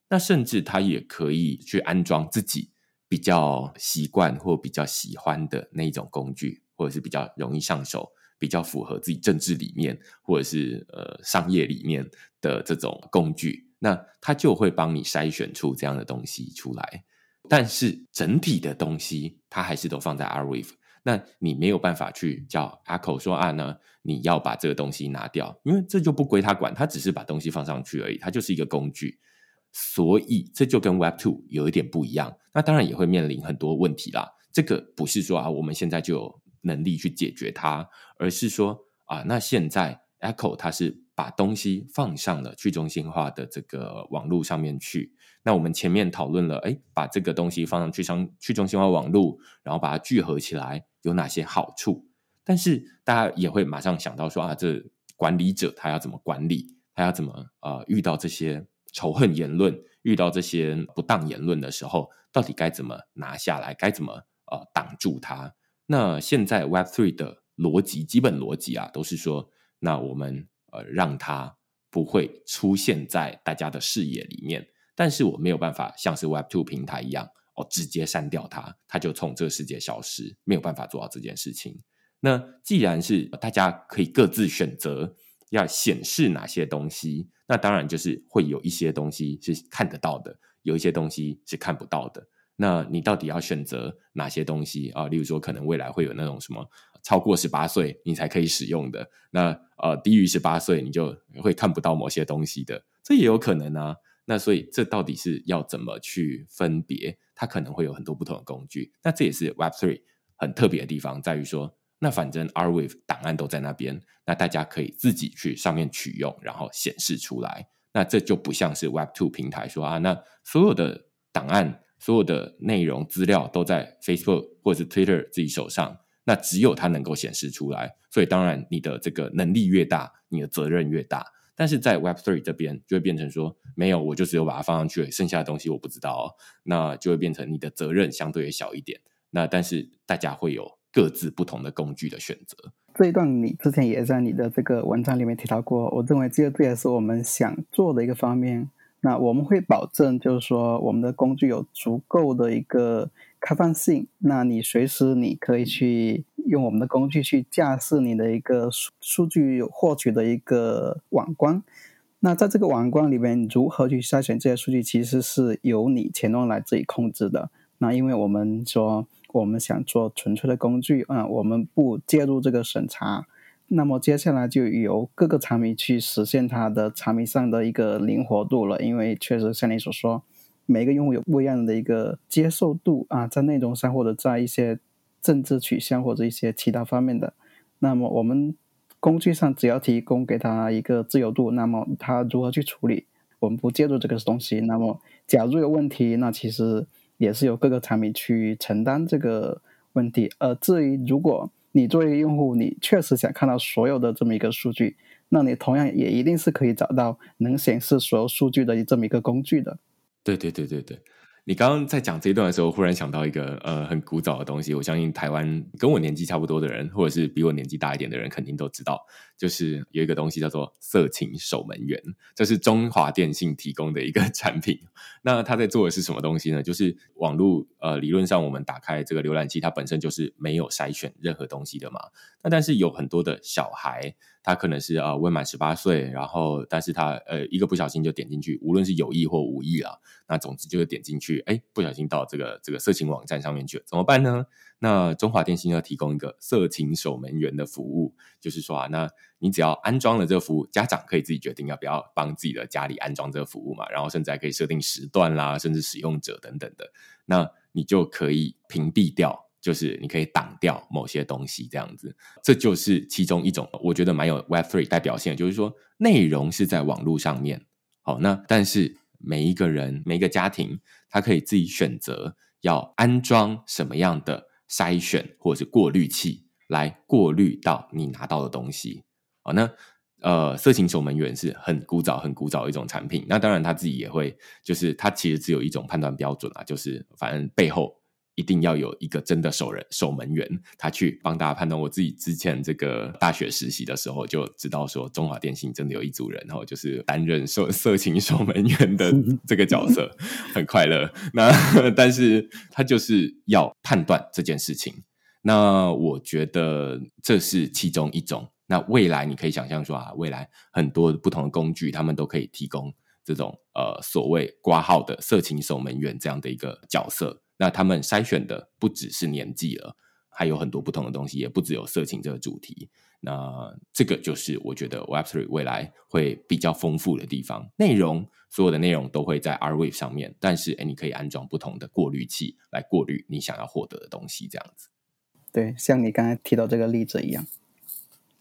那甚至他也可以去安装自己比较习惯或比较喜欢的那一种工具。或者是比较容易上手，比较符合自己政治理念，或者是呃商业理念的这种工具，那它就会帮你筛选出这样的东西出来。但是整体的东西，它还是都放在 Arweave。那你没有办法去叫 Echo 说啊呢，你要把这个东西拿掉，因为这就不归他管，他只是把东西放上去而已，它就是一个工具。所以这就跟 Web Two 有一点不一样。那当然也会面临很多问题啦。这个不是说啊，我们现在就有。能力去解决它，而是说啊，那现在 Echo 它是把东西放上了去中心化的这个网络上面去。那我们前面讨论了，哎，把这个东西放上去上去中心化网络，然后把它聚合起来有哪些好处？但是大家也会马上想到说啊，这管理者他要怎么管理？他要怎么呃遇到这些仇恨言论，遇到这些不当言论的时候，到底该怎么拿下来？该怎么呃挡住它？那现在 Web Three 的逻辑，基本逻辑啊，都是说，那我们呃让它不会出现在大家的视野里面，但是我没有办法像是 Web Two 平台一样哦，直接删掉它，它就从这个世界消失，没有办法做到这件事情。那既然是大家可以各自选择要显示哪些东西，那当然就是会有一些东西是看得到的，有一些东西是看不到的。那你到底要选择哪些东西啊？例如说，可能未来会有那种什么超过十八岁你才可以使用的，那呃低于十八岁你就会看不到某些东西的，这也有可能啊。那所以这到底是要怎么去分别？它可能会有很多不同的工具。那这也是 Web3 很特别的地方，在于说。那反正 R Wave 档案都在那边，那大家可以自己去上面取用，然后显示出来。那这就不像是 Web2 平台说啊，那所有的档案、所有的内容资料都在 Facebook 或者是 Twitter 自己手上，那只有它能够显示出来。所以当然，你的这个能力越大，你的责任越大。但是在 Web three 这边就会变成说，没有，我就只有把它放上去，剩下的东西我不知道哦。那就会变成你的责任相对也小一点。那但是大家会有。各自不同的工具的选择。这一段你之前也在你的这个文章里面提到过，我认为这这也是我们想做的一个方面。那我们会保证，就是说我们的工具有足够的一个开放性。那你随时你可以去用我们的工具去架设你的一个数数据获取的一个网关。那在这个网关里面，如何去筛选这些数据，其实是由你前端来自己控制的。那因为我们说。我们想做纯粹的工具啊，我们不介入这个审查。那么接下来就由各个产品去实现它的产品上的一个灵活度了。因为确实像你所说，每个用户有不一样的一个接受度啊，在内容上或者在一些政治取向或者一些其他方面的。那么我们工具上只要提供给他一个自由度，那么他如何去处理，我们不介入这个东西。那么假如有问题，那其实。也是由各个产品去承担这个问题，而至于如果你作为一个用户，你确实想看到所有的这么一个数据，那你同样也一定是可以找到能显示所有数据的这么一个工具的。对对对对对。你刚刚在讲这一段的时候，忽然想到一个呃很古早的东西。我相信台湾跟我年纪差不多的人，或者是比我年纪大一点的人，肯定都知道，就是有一个东西叫做色情守门员，这是中华电信提供的一个 产品。那他在做的是什么东西呢？就是网络呃理论上我们打开这个浏览器，它本身就是没有筛选任何东西的嘛。那但是有很多的小孩。他可能是啊未满十八岁，然后但是他呃一个不小心就点进去，无论是有意或无意啊，那总之就是点进去，哎，不小心到这个这个色情网站上面去了，怎么办呢？那中华电信要提供一个色情守门员的服务，就是说啊，那你只要安装了这个服务，家长可以自己决定要不要帮自己的家里安装这个服务嘛，然后甚至还可以设定时段啦，甚至使用者等等的，那你就可以屏蔽掉。就是你可以挡掉某些东西，这样子，这就是其中一种，我觉得蛮有 Web Three 代表性的，就是说内容是在网络上面，好，那但是每一个人、每一个家庭，他可以自己选择要安装什么样的筛选或者是过滤器来过滤到你拿到的东西，好，那呃，色情守门员是很古早、很古早的一种产品，那当然他自己也会，就是他其实只有一种判断标准啊，就是反正背后。一定要有一个真的守人守门员，他去帮大家判断。我自己之前这个大学实习的时候，就知道说中华电信真的有一组人，然后就是担任色色情守门员的 这个角色，很快乐。那但是他就是要判断这件事情。那我觉得这是其中一种。那未来你可以想象说啊，未来很多不同的工具，他们都可以提供这种呃所谓挂号的色情守门员这样的一个角色。那他们筛选的不只是年纪了，还有很多不同的东西，也不只有色情这个主题。那这个就是我觉得 Web3 未来会比较丰富的地方。内容所有的内容都会在 R Wave 上面，但是诶，你可以安装不同的过滤器来过滤你想要获得的东西，这样子。对，像你刚才提到这个例子一样。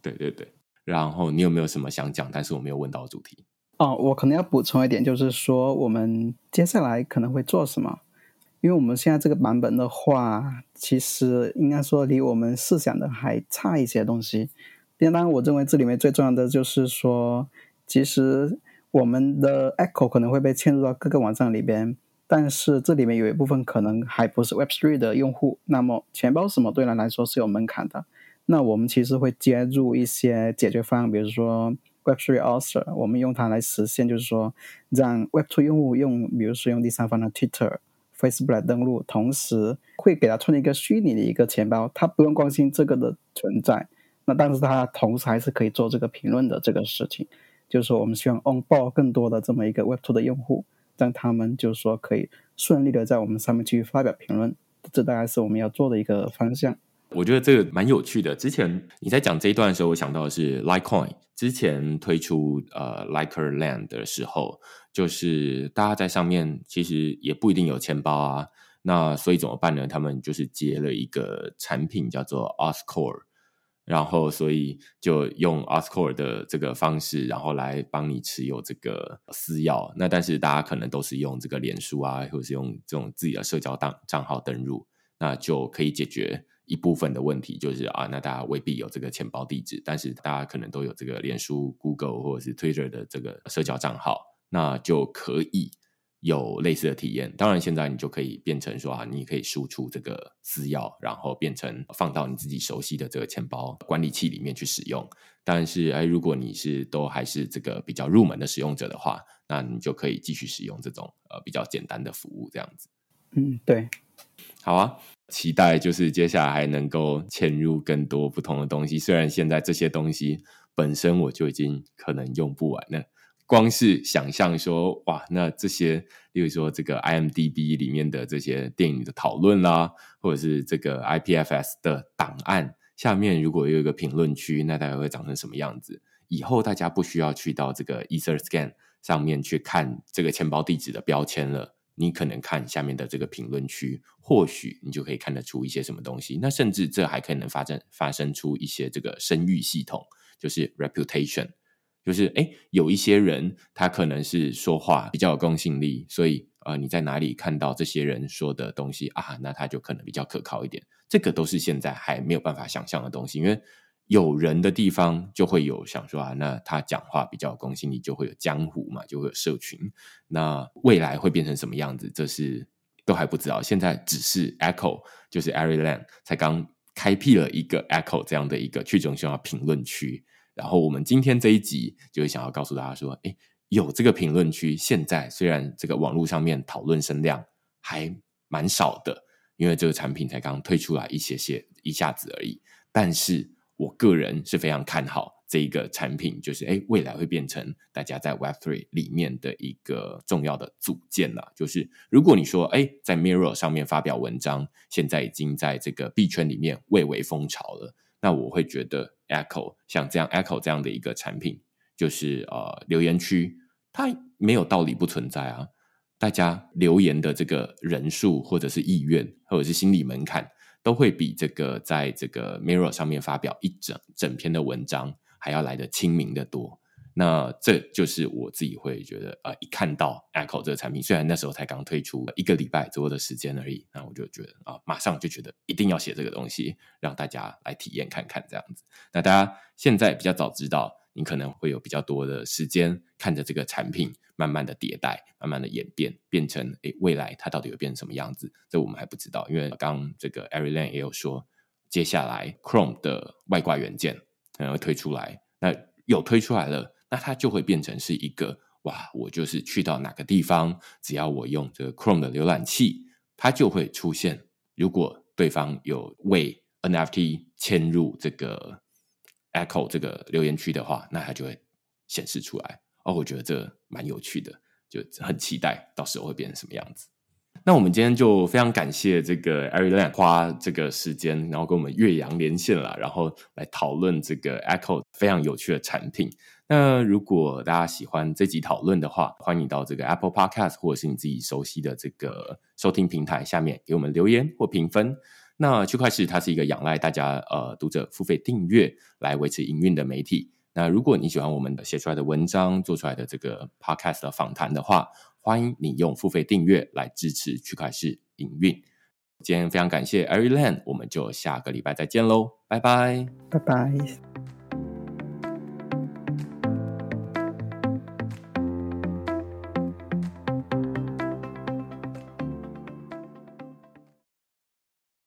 对对对。然后你有没有什么想讲，但是我没有问到的主题？哦，我可能要补充一点，就是说我们接下来可能会做什么。因为我们现在这个版本的话，其实应该说离我们设想的还差一些东西。当然，我认为这里面最重要的就是说，其实我们的 Echo 可能会被嵌入到各个网站里边，但是这里面有一部分可能还不是 Web3 的用户。那么钱包什么对人来说是有门槛的。那我们其实会接入一些解决方案，比如说 Web3 Author，我们用它来实现，就是说让 Web2 用户用，比如说用第三方的 Twitter、Facebook 来登录，同时会给他创建一个虚拟的一个钱包，他不用关心这个的存在。那但是他同时还是可以做这个评论的这个事情。就是说，我们希望 onboard 更多的这么一个 Web2 的用户，让他们就是说可以顺利的在我们上面去发表评论，这大概是我们要做的一个方向。我觉得这个蛮有趣的。之前你在讲这一段的时候，我想到的是 Litecoin 之前推出呃 LikeRland 的时候，就是大家在上面其实也不一定有钱包啊，那所以怎么办呢？他们就是接了一个产品叫做 Oscor，。然后，所以就用 Oscor 的这个方式，然后来帮你持有这个私钥。那但是大家可能都是用这个脸书啊，或者是用这种自己的社交档账号登入，那就可以解决一部分的问题，就是啊，那大家未必有这个钱包地址，但是大家可能都有这个脸书、Google 或者是 Twitter 的这个社交账号，那就可以。有类似的体验，当然现在你就可以变成说啊，你可以输出这个私钥，然后变成放到你自己熟悉的这个钱包管理器里面去使用。但是哎，如果你是都还是这个比较入门的使用者的话，那你就可以继续使用这种呃比较简单的服务，这样子。嗯，对。好啊，期待就是接下来还能够嵌入更多不同的东西。虽然现在这些东西本身我就已经可能用不完了。光是想象说，哇，那这些，例如说这个 IMDB 里面的这些电影的讨论啦，或者是这个 IPFS 的档案下面，如果有一个评论区，那大概会长成什么样子？以后大家不需要去到这个 EtherScan 上面去看这个钱包地址的标签了，你可能看下面的这个评论区，或许你就可以看得出一些什么东西。那甚至这还可能发生发生出一些这个声誉系统，就是 Reputation。就是诶，有一些人他可能是说话比较有公信力，所以呃，你在哪里看到这些人说的东西啊，那他就可能比较可靠一点。这个都是现在还没有办法想象的东西，因为有人的地方就会有想说啊，那他讲话比较公信力，就会有江湖嘛，就会有社群。那未来会变成什么样子，这是都还不知道。现在只是 Echo，就是 Ariland 才刚开辟了一个 Echo 这样的一个去中心化评论区。然后我们今天这一集就是想要告诉大家说，诶，有这个评论区，现在虽然这个网络上面讨论声量还蛮少的，因为这个产品才刚推出来一些些一下子而已，但是我个人是非常看好这一个产品，就是诶，未来会变成大家在 Web Three 里面的一个重要的组件了。就是如果你说，诶，在 Mirror 上面发表文章，现在已经在这个币圈里面蔚为风潮了。那我会觉得，Echo 像这样 Echo 这样的一个产品，就是呃留言区，它没有道理不存在啊。大家留言的这个人数，或者是意愿，或者是心理门槛，都会比这个在这个 Mirror 上面发表一整整篇的文章还要来得亲民得多。那这就是我自己会觉得，呃，一看到 Echo 这个产品，虽然那时候才刚推出一个礼拜左右的时间而已，那我就觉得啊，马上就觉得一定要写这个东西，让大家来体验看看这样子。那大家现在比较早知道，你可能会有比较多的时间看着这个产品慢慢的迭代，慢慢的演变，变成诶未来它到底会变成什么样子？这我们还不知道，因为刚这个 a r i l a n 也有说，接下来 Chrome 的外挂元件可能会推出来，那有推出来了。那它就会变成是一个哇，我就是去到哪个地方，只要我用这个 Chrome 的浏览器，它就会出现。如果对方有为 NFT 嵌入这个 Echo 这个留言区的话，那它就会显示出来。哦，我觉得这蛮有趣的，就很期待到时候会变成什么样子。那我们今天就非常感谢这个 Ari Lan 花这个时间，然后跟我们岳阳连线了，然后来讨论这个 Echo 非常有趣的产品。那如果大家喜欢这集讨论的话，欢迎到这个 Apple Podcast 或者是你自己熟悉的这个收听平台下面给我们留言或评分。那区块市它是一个仰赖大家呃读者付费订阅来维持营运的媒体。那如果你喜欢我们的写出来的文章、做出来的这个 Podcast 的访谈的话，欢迎你用付费订阅来支持区块市营运。今天非常感谢 Ariland，我们就下个礼拜再见喽，拜拜，拜拜。